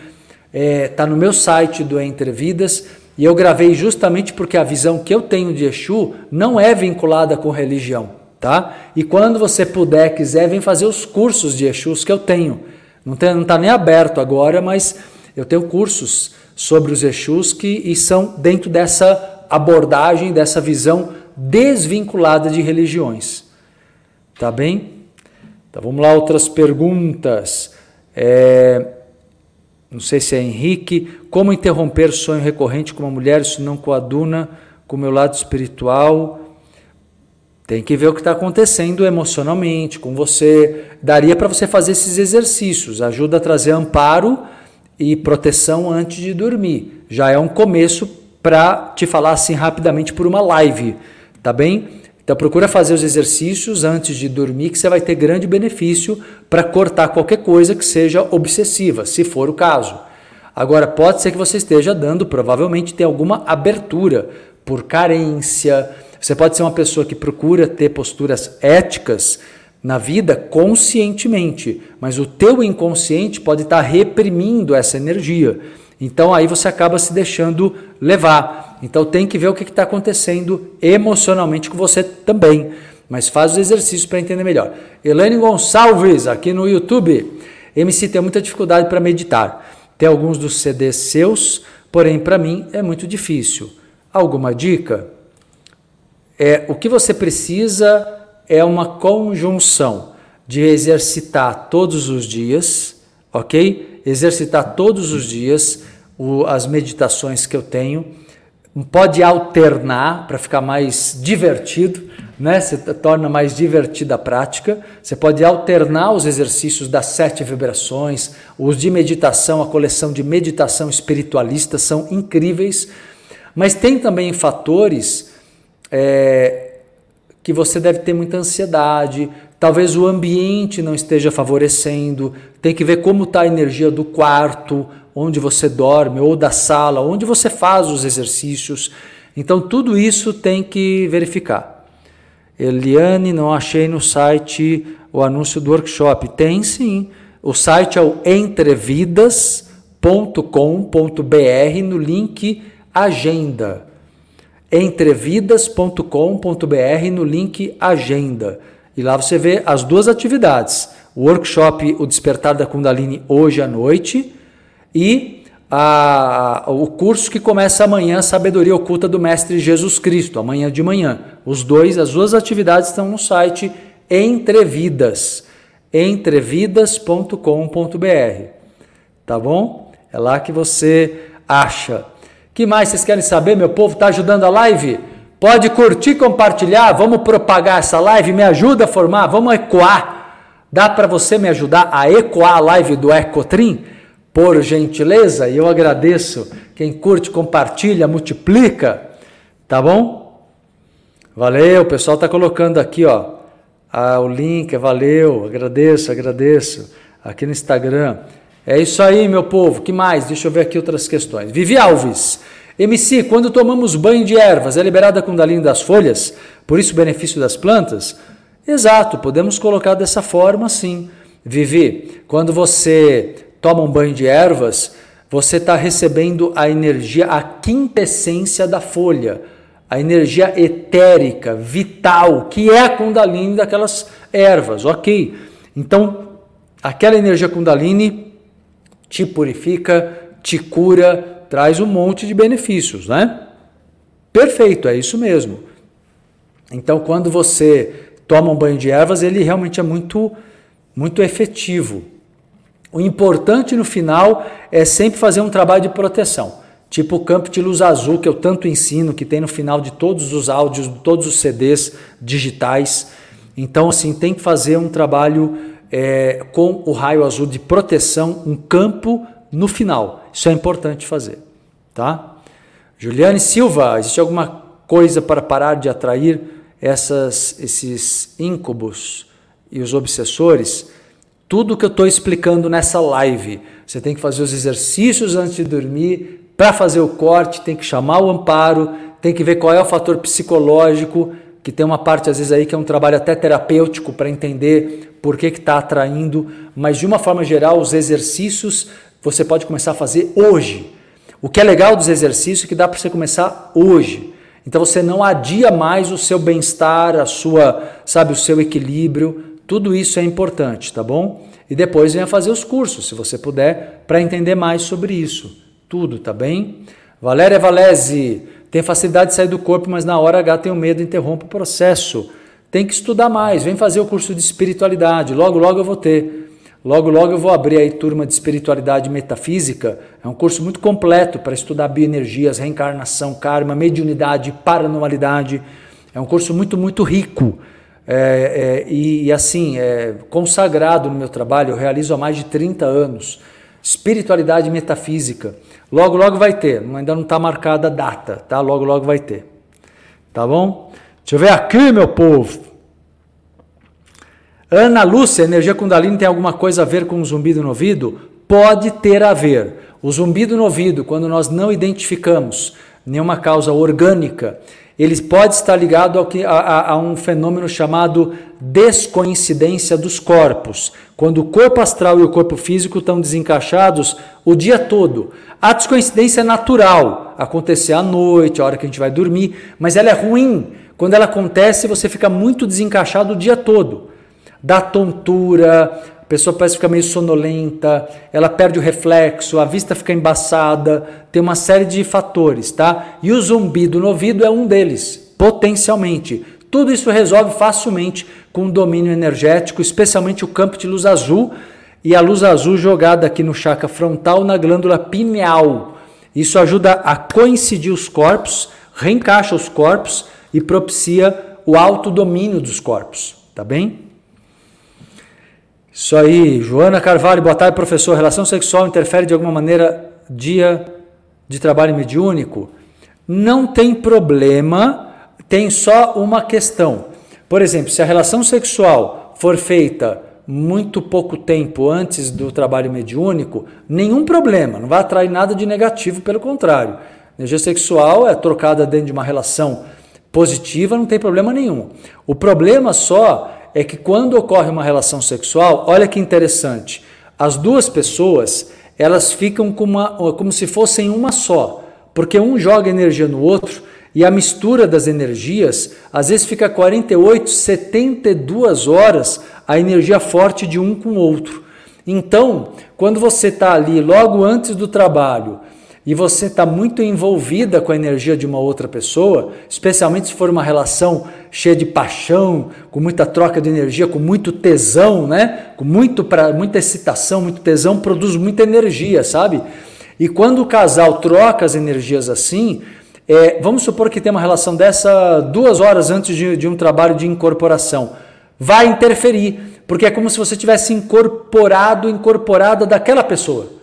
Está é, tá no meu site do Entre Vidas e eu gravei justamente porque a visão que eu tenho de Exu não é vinculada com religião, tá? E quando você puder, quiser, vem fazer os cursos de Exus que eu tenho. Não está nem aberto agora, mas eu tenho cursos sobre os Exus que e são dentro dessa abordagem, dessa visão desvinculada de religiões. Tá bem? Então vamos lá, outras perguntas. É, não sei se é Henrique, como interromper sonho recorrente com uma mulher, isso não coaduna com o meu lado espiritual. Tem que ver o que está acontecendo emocionalmente com você. Daria para você fazer esses exercícios, ajuda a trazer amparo e proteção antes de dormir. Já é um começo para te falar assim rapidamente por uma live, tá bem? Então procura fazer os exercícios antes de dormir que você vai ter grande benefício para cortar qualquer coisa que seja obsessiva, se for o caso. Agora pode ser que você esteja dando, provavelmente tem alguma abertura por carência. Você pode ser uma pessoa que procura ter posturas éticas na vida conscientemente, mas o teu inconsciente pode estar reprimindo essa energia. Então aí você acaba se deixando levar. Então tem que ver o que está acontecendo emocionalmente com você também. Mas faz os exercícios para entender melhor. Elaine Gonçalves, aqui no YouTube. MC tem muita dificuldade para meditar. Tem alguns dos CDs seus, porém para mim é muito difícil. Alguma dica? É, o que você precisa é uma conjunção de exercitar todos os dias, ok? Exercitar todos os dias o, as meditações que eu tenho. Pode alternar para ficar mais divertido, né? Você torna mais divertida a prática. Você pode alternar os exercícios das sete vibrações, os de meditação, a coleção de meditação espiritualista são incríveis. Mas tem também fatores é, que você deve ter muita ansiedade, Talvez o ambiente não esteja favorecendo, tem que ver como está a energia do quarto, onde você dorme, ou da sala, onde você faz os exercícios. Então, tudo isso tem que verificar. Eliane, não achei no site o anúncio do workshop. Tem sim. O site é o entrevidas.com.br no link Agenda. Entrevidas.com.br no link Agenda. E lá você vê as duas atividades, o workshop O Despertar da Kundalini hoje à noite e a, o curso que começa amanhã, Sabedoria Oculta do Mestre Jesus Cristo, amanhã de manhã. Os dois, as duas atividades estão no site Entrevidas, entrevidas.com.br. Tá bom? É lá que você acha. Que mais vocês querem saber, meu povo? Tá ajudando a live? Pode curtir, compartilhar, vamos propagar essa live, me ajuda a formar, vamos ecoar. Dá para você me ajudar a ecoar a live do Ecotrim? Por gentileza, e eu agradeço quem curte, compartilha, multiplica, tá bom? Valeu, o pessoal tá colocando aqui, ó, ah, o link, valeu, agradeço, agradeço, aqui no Instagram. É isso aí, meu povo, que mais? Deixa eu ver aqui outras questões. Vivi Alves, MC, quando tomamos banho de ervas, é liberada a Kundalini das folhas, por isso o benefício das plantas? Exato, podemos colocar dessa forma sim. Vivi, quando você toma um banho de ervas, você está recebendo a energia, a quintessência da folha, a energia etérica, vital, que é a Kundalini daquelas ervas, ok? Então, aquela energia Kundalini te purifica, te cura, traz um monte de benefícios, né? Perfeito, é isso mesmo. Então, quando você toma um banho de ervas, ele realmente é muito, muito efetivo. O importante no final é sempre fazer um trabalho de proteção, tipo o campo de luz azul que eu tanto ensino, que tem no final de todos os áudios, de todos os CDs digitais. Então, assim, tem que fazer um trabalho é, com o raio azul de proteção, um campo no final. Isso é importante fazer, tá? Juliane Silva, existe alguma coisa para parar de atrair essas, esses íncubos e os obsessores? Tudo que eu estou explicando nessa live. Você tem que fazer os exercícios antes de dormir. Para fazer o corte, tem que chamar o amparo, tem que ver qual é o fator psicológico, que tem uma parte às vezes aí que é um trabalho até terapêutico para entender por que está atraindo. Mas de uma forma geral, os exercícios você pode começar a fazer hoje. O que é legal dos exercícios é que dá para você começar hoje. Então você não adia mais o seu bem-estar, a sua, sabe, o seu equilíbrio. Tudo isso é importante, tá bom? E depois venha fazer os cursos, se você puder, para entender mais sobre isso. Tudo, tá bem? Valéria Valese, tem facilidade de sair do corpo, mas na hora H tem o medo, interrompe o processo. Tem que estudar mais, vem fazer o curso de espiritualidade. Logo, logo eu vou ter. Logo, logo eu vou abrir aí turma de espiritualidade metafísica. É um curso muito completo para estudar bioenergias, reencarnação, karma, mediunidade, paranormalidade. É um curso muito, muito rico. É, é, e, e, assim, é, consagrado no meu trabalho, eu realizo há mais de 30 anos. Espiritualidade metafísica. Logo, logo vai ter. Ainda não está marcada a data, tá? Logo, logo vai ter. Tá bom? Deixa eu ver aqui, meu povo. Ana Lúcia, energia Kundalini tem alguma coisa a ver com o zumbido no ouvido? Pode ter a ver. O zumbido no ouvido, quando nós não identificamos nenhuma causa orgânica, ele pode estar ligado ao que, a, a, um fenômeno chamado descoincidência dos corpos. Quando o corpo astral e o corpo físico estão desencaixados o dia todo. A descoincidência é natural, acontecer à noite, a hora que a gente vai dormir, mas ela é ruim. Quando ela acontece, você fica muito desencaixado o dia todo dá tontura, a pessoa parece ficar meio sonolenta, ela perde o reflexo, a vista fica embaçada, tem uma série de fatores, tá? E o zumbido no ouvido é um deles, potencialmente. Tudo isso resolve facilmente com o domínio energético, especialmente o campo de luz azul e a luz azul jogada aqui no chakra frontal na glândula pineal. Isso ajuda a coincidir os corpos, reencaixa os corpos e propicia o autodomínio dos corpos, tá bem? Isso aí, Joana Carvalho, boa tarde, professor. Relação sexual interfere de alguma maneira dia de trabalho mediúnico? Não tem problema, tem só uma questão. Por exemplo, se a relação sexual for feita muito pouco tempo antes do trabalho mediúnico, nenhum problema, não vai atrair nada de negativo, pelo contrário. Energia sexual é trocada dentro de uma relação positiva, não tem problema nenhum. O problema só é que quando ocorre uma relação sexual, olha que interessante, as duas pessoas elas ficam como, uma, como se fossem uma só, porque um joga energia no outro e a mistura das energias, às vezes fica 48, 72 horas a energia forte de um com o outro. Então, quando você está ali logo antes do trabalho e você está muito envolvida com a energia de uma outra pessoa, especialmente se for uma relação cheia de paixão, com muita troca de energia, com muito tesão, né? Com muito pra, muita excitação, muito tesão, produz muita energia, sabe? E quando o casal troca as energias assim, é, vamos supor que tem uma relação dessa duas horas antes de, de um trabalho de incorporação. Vai interferir, porque é como se você tivesse incorporado, incorporada daquela pessoa.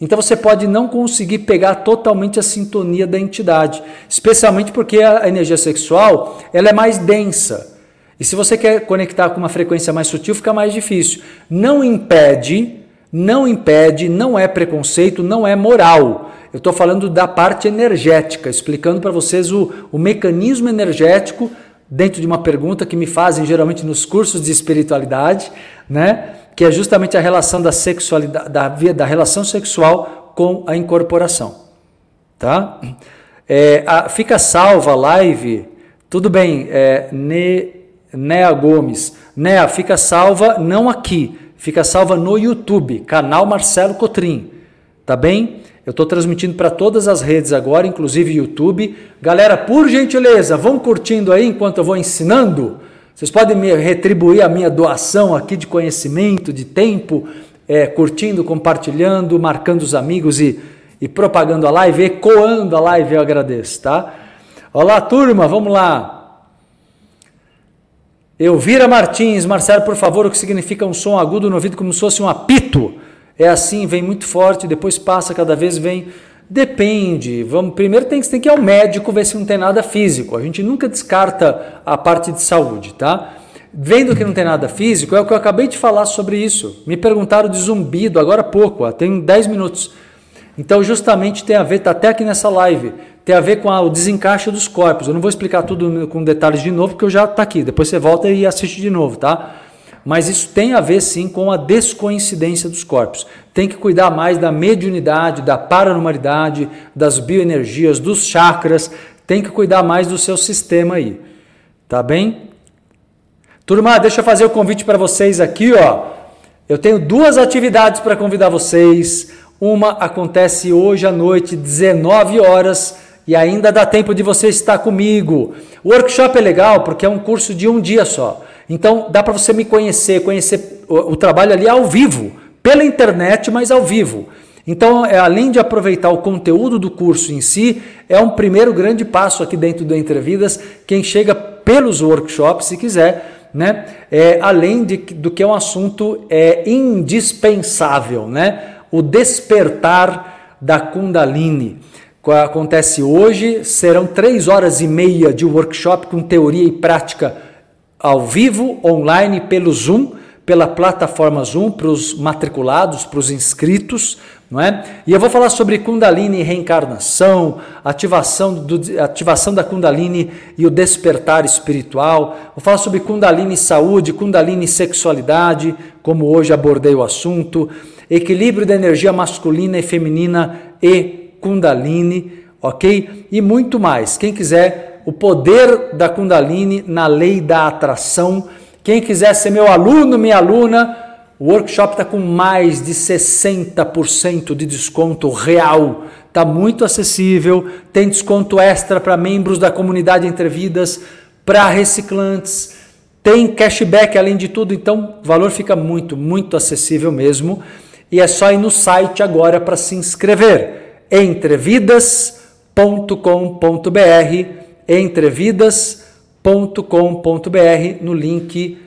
Então você pode não conseguir pegar totalmente a sintonia da entidade, especialmente porque a energia sexual ela é mais densa. E se você quer conectar com uma frequência mais sutil, fica mais difícil. Não impede, não impede, não é preconceito, não é moral. Eu estou falando da parte energética, explicando para vocês o, o mecanismo energético dentro de uma pergunta que me fazem geralmente nos cursos de espiritualidade, né? Que é justamente a relação da sexualidade, da, da relação sexual com a incorporação, tá? É, a, fica salva a live, tudo bem, é, ne, Nea Gomes, Nea, fica salva não aqui, fica salva no YouTube, canal Marcelo Cotrim, tá bem? Eu estou transmitindo para todas as redes agora, inclusive YouTube. Galera, por gentileza, vão curtindo aí enquanto eu vou ensinando. Vocês podem me retribuir a minha doação aqui de conhecimento, de tempo, é, curtindo, compartilhando, marcando os amigos e, e propagando a live, ecoando a live, eu agradeço, tá? Olá, turma, vamos lá. Elvira Martins, Marcelo, por favor, o que significa um som agudo no ouvido como se fosse um apito? é assim, vem muito forte, depois passa, cada vez vem. Depende. Vamos, primeiro tem, tem que ir ao médico ver se não tem nada físico. A gente nunca descarta a parte de saúde, tá? Vendo que não tem nada físico, é o que eu acabei de falar sobre isso. Me perguntaram de zumbido agora há pouco, ó, tem 10 minutos. Então, justamente tem a ver, está até aqui nessa live, tem a ver com a, o desencaixe dos corpos. Eu não vou explicar tudo com detalhes de novo, porque eu já está aqui. Depois você volta e assiste de novo, tá? mas isso tem a ver sim com a descoincidência dos corpos. Tem que cuidar mais da mediunidade, da paranormalidade, das bioenergias, dos chakras, tem que cuidar mais do seu sistema aí. Tá bem? Turma, deixa eu fazer o convite para vocês aqui, ó. Eu tenho duas atividades para convidar vocês. Uma acontece hoje à noite, 19 horas, e ainda dá tempo de você estar comigo. O workshop é legal porque é um curso de um dia só. Então dá para você me conhecer, conhecer o, o, trabalho ali ao vivo, pela internet, mas ao vivo. Então, é, além de aproveitar o conteúdo do curso em si, é um primeiro grande passo aqui dentro do Entrevidas. Quem chega pelos workshops, se quiser, né? É, além de, do que é um assunto é, indispensável, né? O despertar da Kundalini. Acontece hoje, serão três horas e meia de workshop com teoria e prática ao vivo, online, pelo Zoom, pela plataforma Zoom, para os matriculados, para os inscritos, não é? E eu vou falar sobre Kundalini e reencarnação, ativação, do, ativação da Kundalini e o despertar espiritual. Vou falar sobre Kundalini saúde, Kundalini sexualidade, como hoje abordei o assunto, equilíbrio da energia masculina e feminina e Kundalini, ok? E muito mais. Quem quiser o poder da Kundalini na lei da atração. Quem quiser ser meu aluno, minha aluna, o workshop está com mais de 60% de desconto real. Está muito acessível. Tem desconto extra para membros da comunidade Entrevidas, para reciclantes. Tem cashback além de tudo. Então, o valor fica muito, muito acessível mesmo. E é só ir no site agora para se inscrever. entrevidas.com.br entrevidas.com.br no link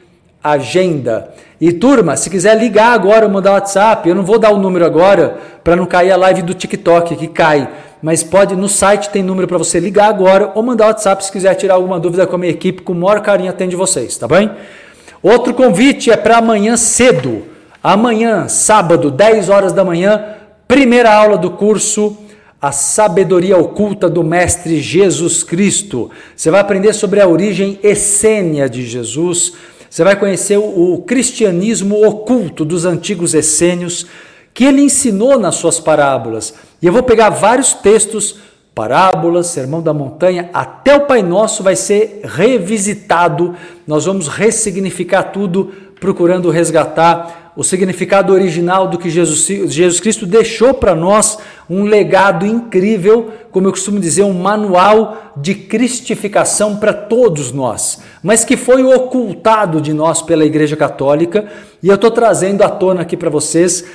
agenda. E turma, se quiser ligar agora ou mandar WhatsApp, eu não vou dar o número agora para não cair a live do TikTok que cai, mas pode no site tem número para você ligar agora ou mandar WhatsApp se quiser tirar alguma dúvida com a minha equipe, com o maior carinho atende vocês, tá bem? Outro convite é para amanhã cedo. Amanhã, sábado, 10 horas da manhã, primeira aula do curso a sabedoria oculta do Mestre Jesus Cristo. Você vai aprender sobre a origem essênia de Jesus. Você vai conhecer o cristianismo oculto dos antigos essênios que ele ensinou nas suas parábolas. E eu vou pegar vários textos parábolas, sermão da montanha, até o Pai Nosso vai ser revisitado. Nós vamos ressignificar tudo, procurando resgatar o significado original do que Jesus, Jesus Cristo deixou para nós, um legado incrível, como eu costumo dizer, um manual de cristificação para todos nós, mas que foi ocultado de nós pela Igreja Católica, e eu estou trazendo à tona aqui para vocês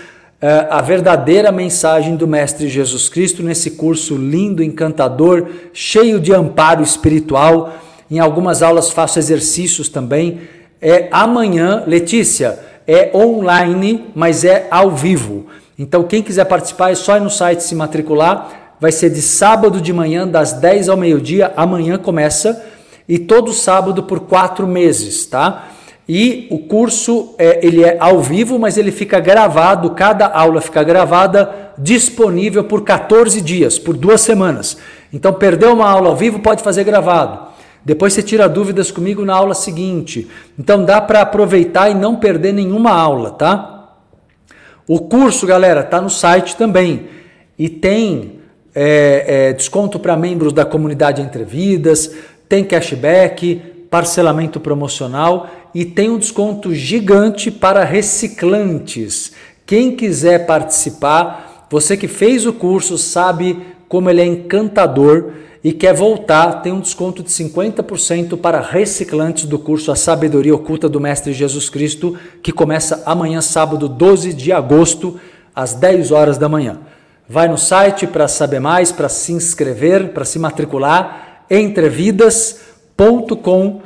é, a verdadeira mensagem do Mestre Jesus Cristo nesse curso lindo, encantador, cheio de amparo espiritual. Em algumas aulas faço exercícios também. É amanhã, Letícia, é online, mas é ao vivo. Então, quem quiser participar, é só ir no site se matricular. Vai ser de sábado de manhã, das 10 ao meio-dia. Amanhã começa. E todo sábado por quatro meses, tá? E o curso é, ele é ao vivo, mas ele fica gravado, cada aula fica gravada, disponível por 14 dias, por duas semanas. Então, perdeu uma aula ao vivo, pode fazer gravado. Depois você tira dúvidas comigo na aula seguinte. Então dá para aproveitar e não perder nenhuma aula, tá? O curso, galera, tá no site também. E tem é, é, desconto para membros da comunidade Entre Vidas, tem cashback, parcelamento promocional e tem um desconto gigante para reciclantes. Quem quiser participar, você que fez o curso sabe como ele é encantador e quer voltar, tem um desconto de 50% para reciclantes do curso A Sabedoria Oculta do Mestre Jesus Cristo, que começa amanhã, sábado 12 de agosto, às 10 horas da manhã. Vai no site para saber mais, para se inscrever, para se matricular, entrevidas.com.br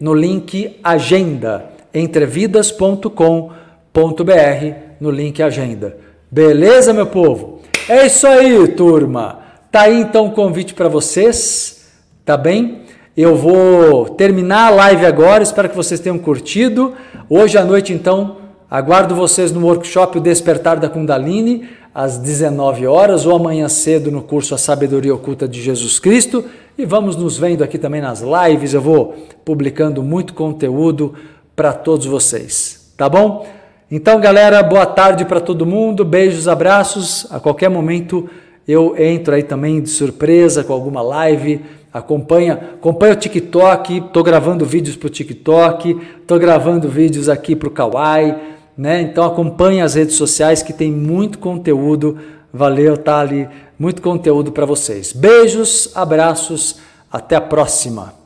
no link Agenda, entrevidas.com.br no link Agenda. Beleza, meu povo? É isso aí, turma. Tá aí então o convite para vocês, tá bem? Eu vou terminar a live agora, espero que vocês tenham curtido. Hoje à noite, então, aguardo vocês no workshop O Despertar da Kundalini, às 19 horas, ou amanhã cedo no curso A Sabedoria Oculta de Jesus Cristo. E vamos nos vendo aqui também nas lives. Eu vou publicando muito conteúdo para todos vocês, tá bom? Então, galera, boa tarde para todo mundo. Beijos, abraços. A qualquer momento eu entro aí também de surpresa com alguma live. Acompanha, acompanha o TikTok. Estou gravando vídeos para o TikTok. Estou gravando vídeos aqui para o Kawaii. Né? Então acompanhe as redes sociais que tem muito conteúdo. Valeu, tá ali muito conteúdo para vocês. Beijos, abraços, até a próxima.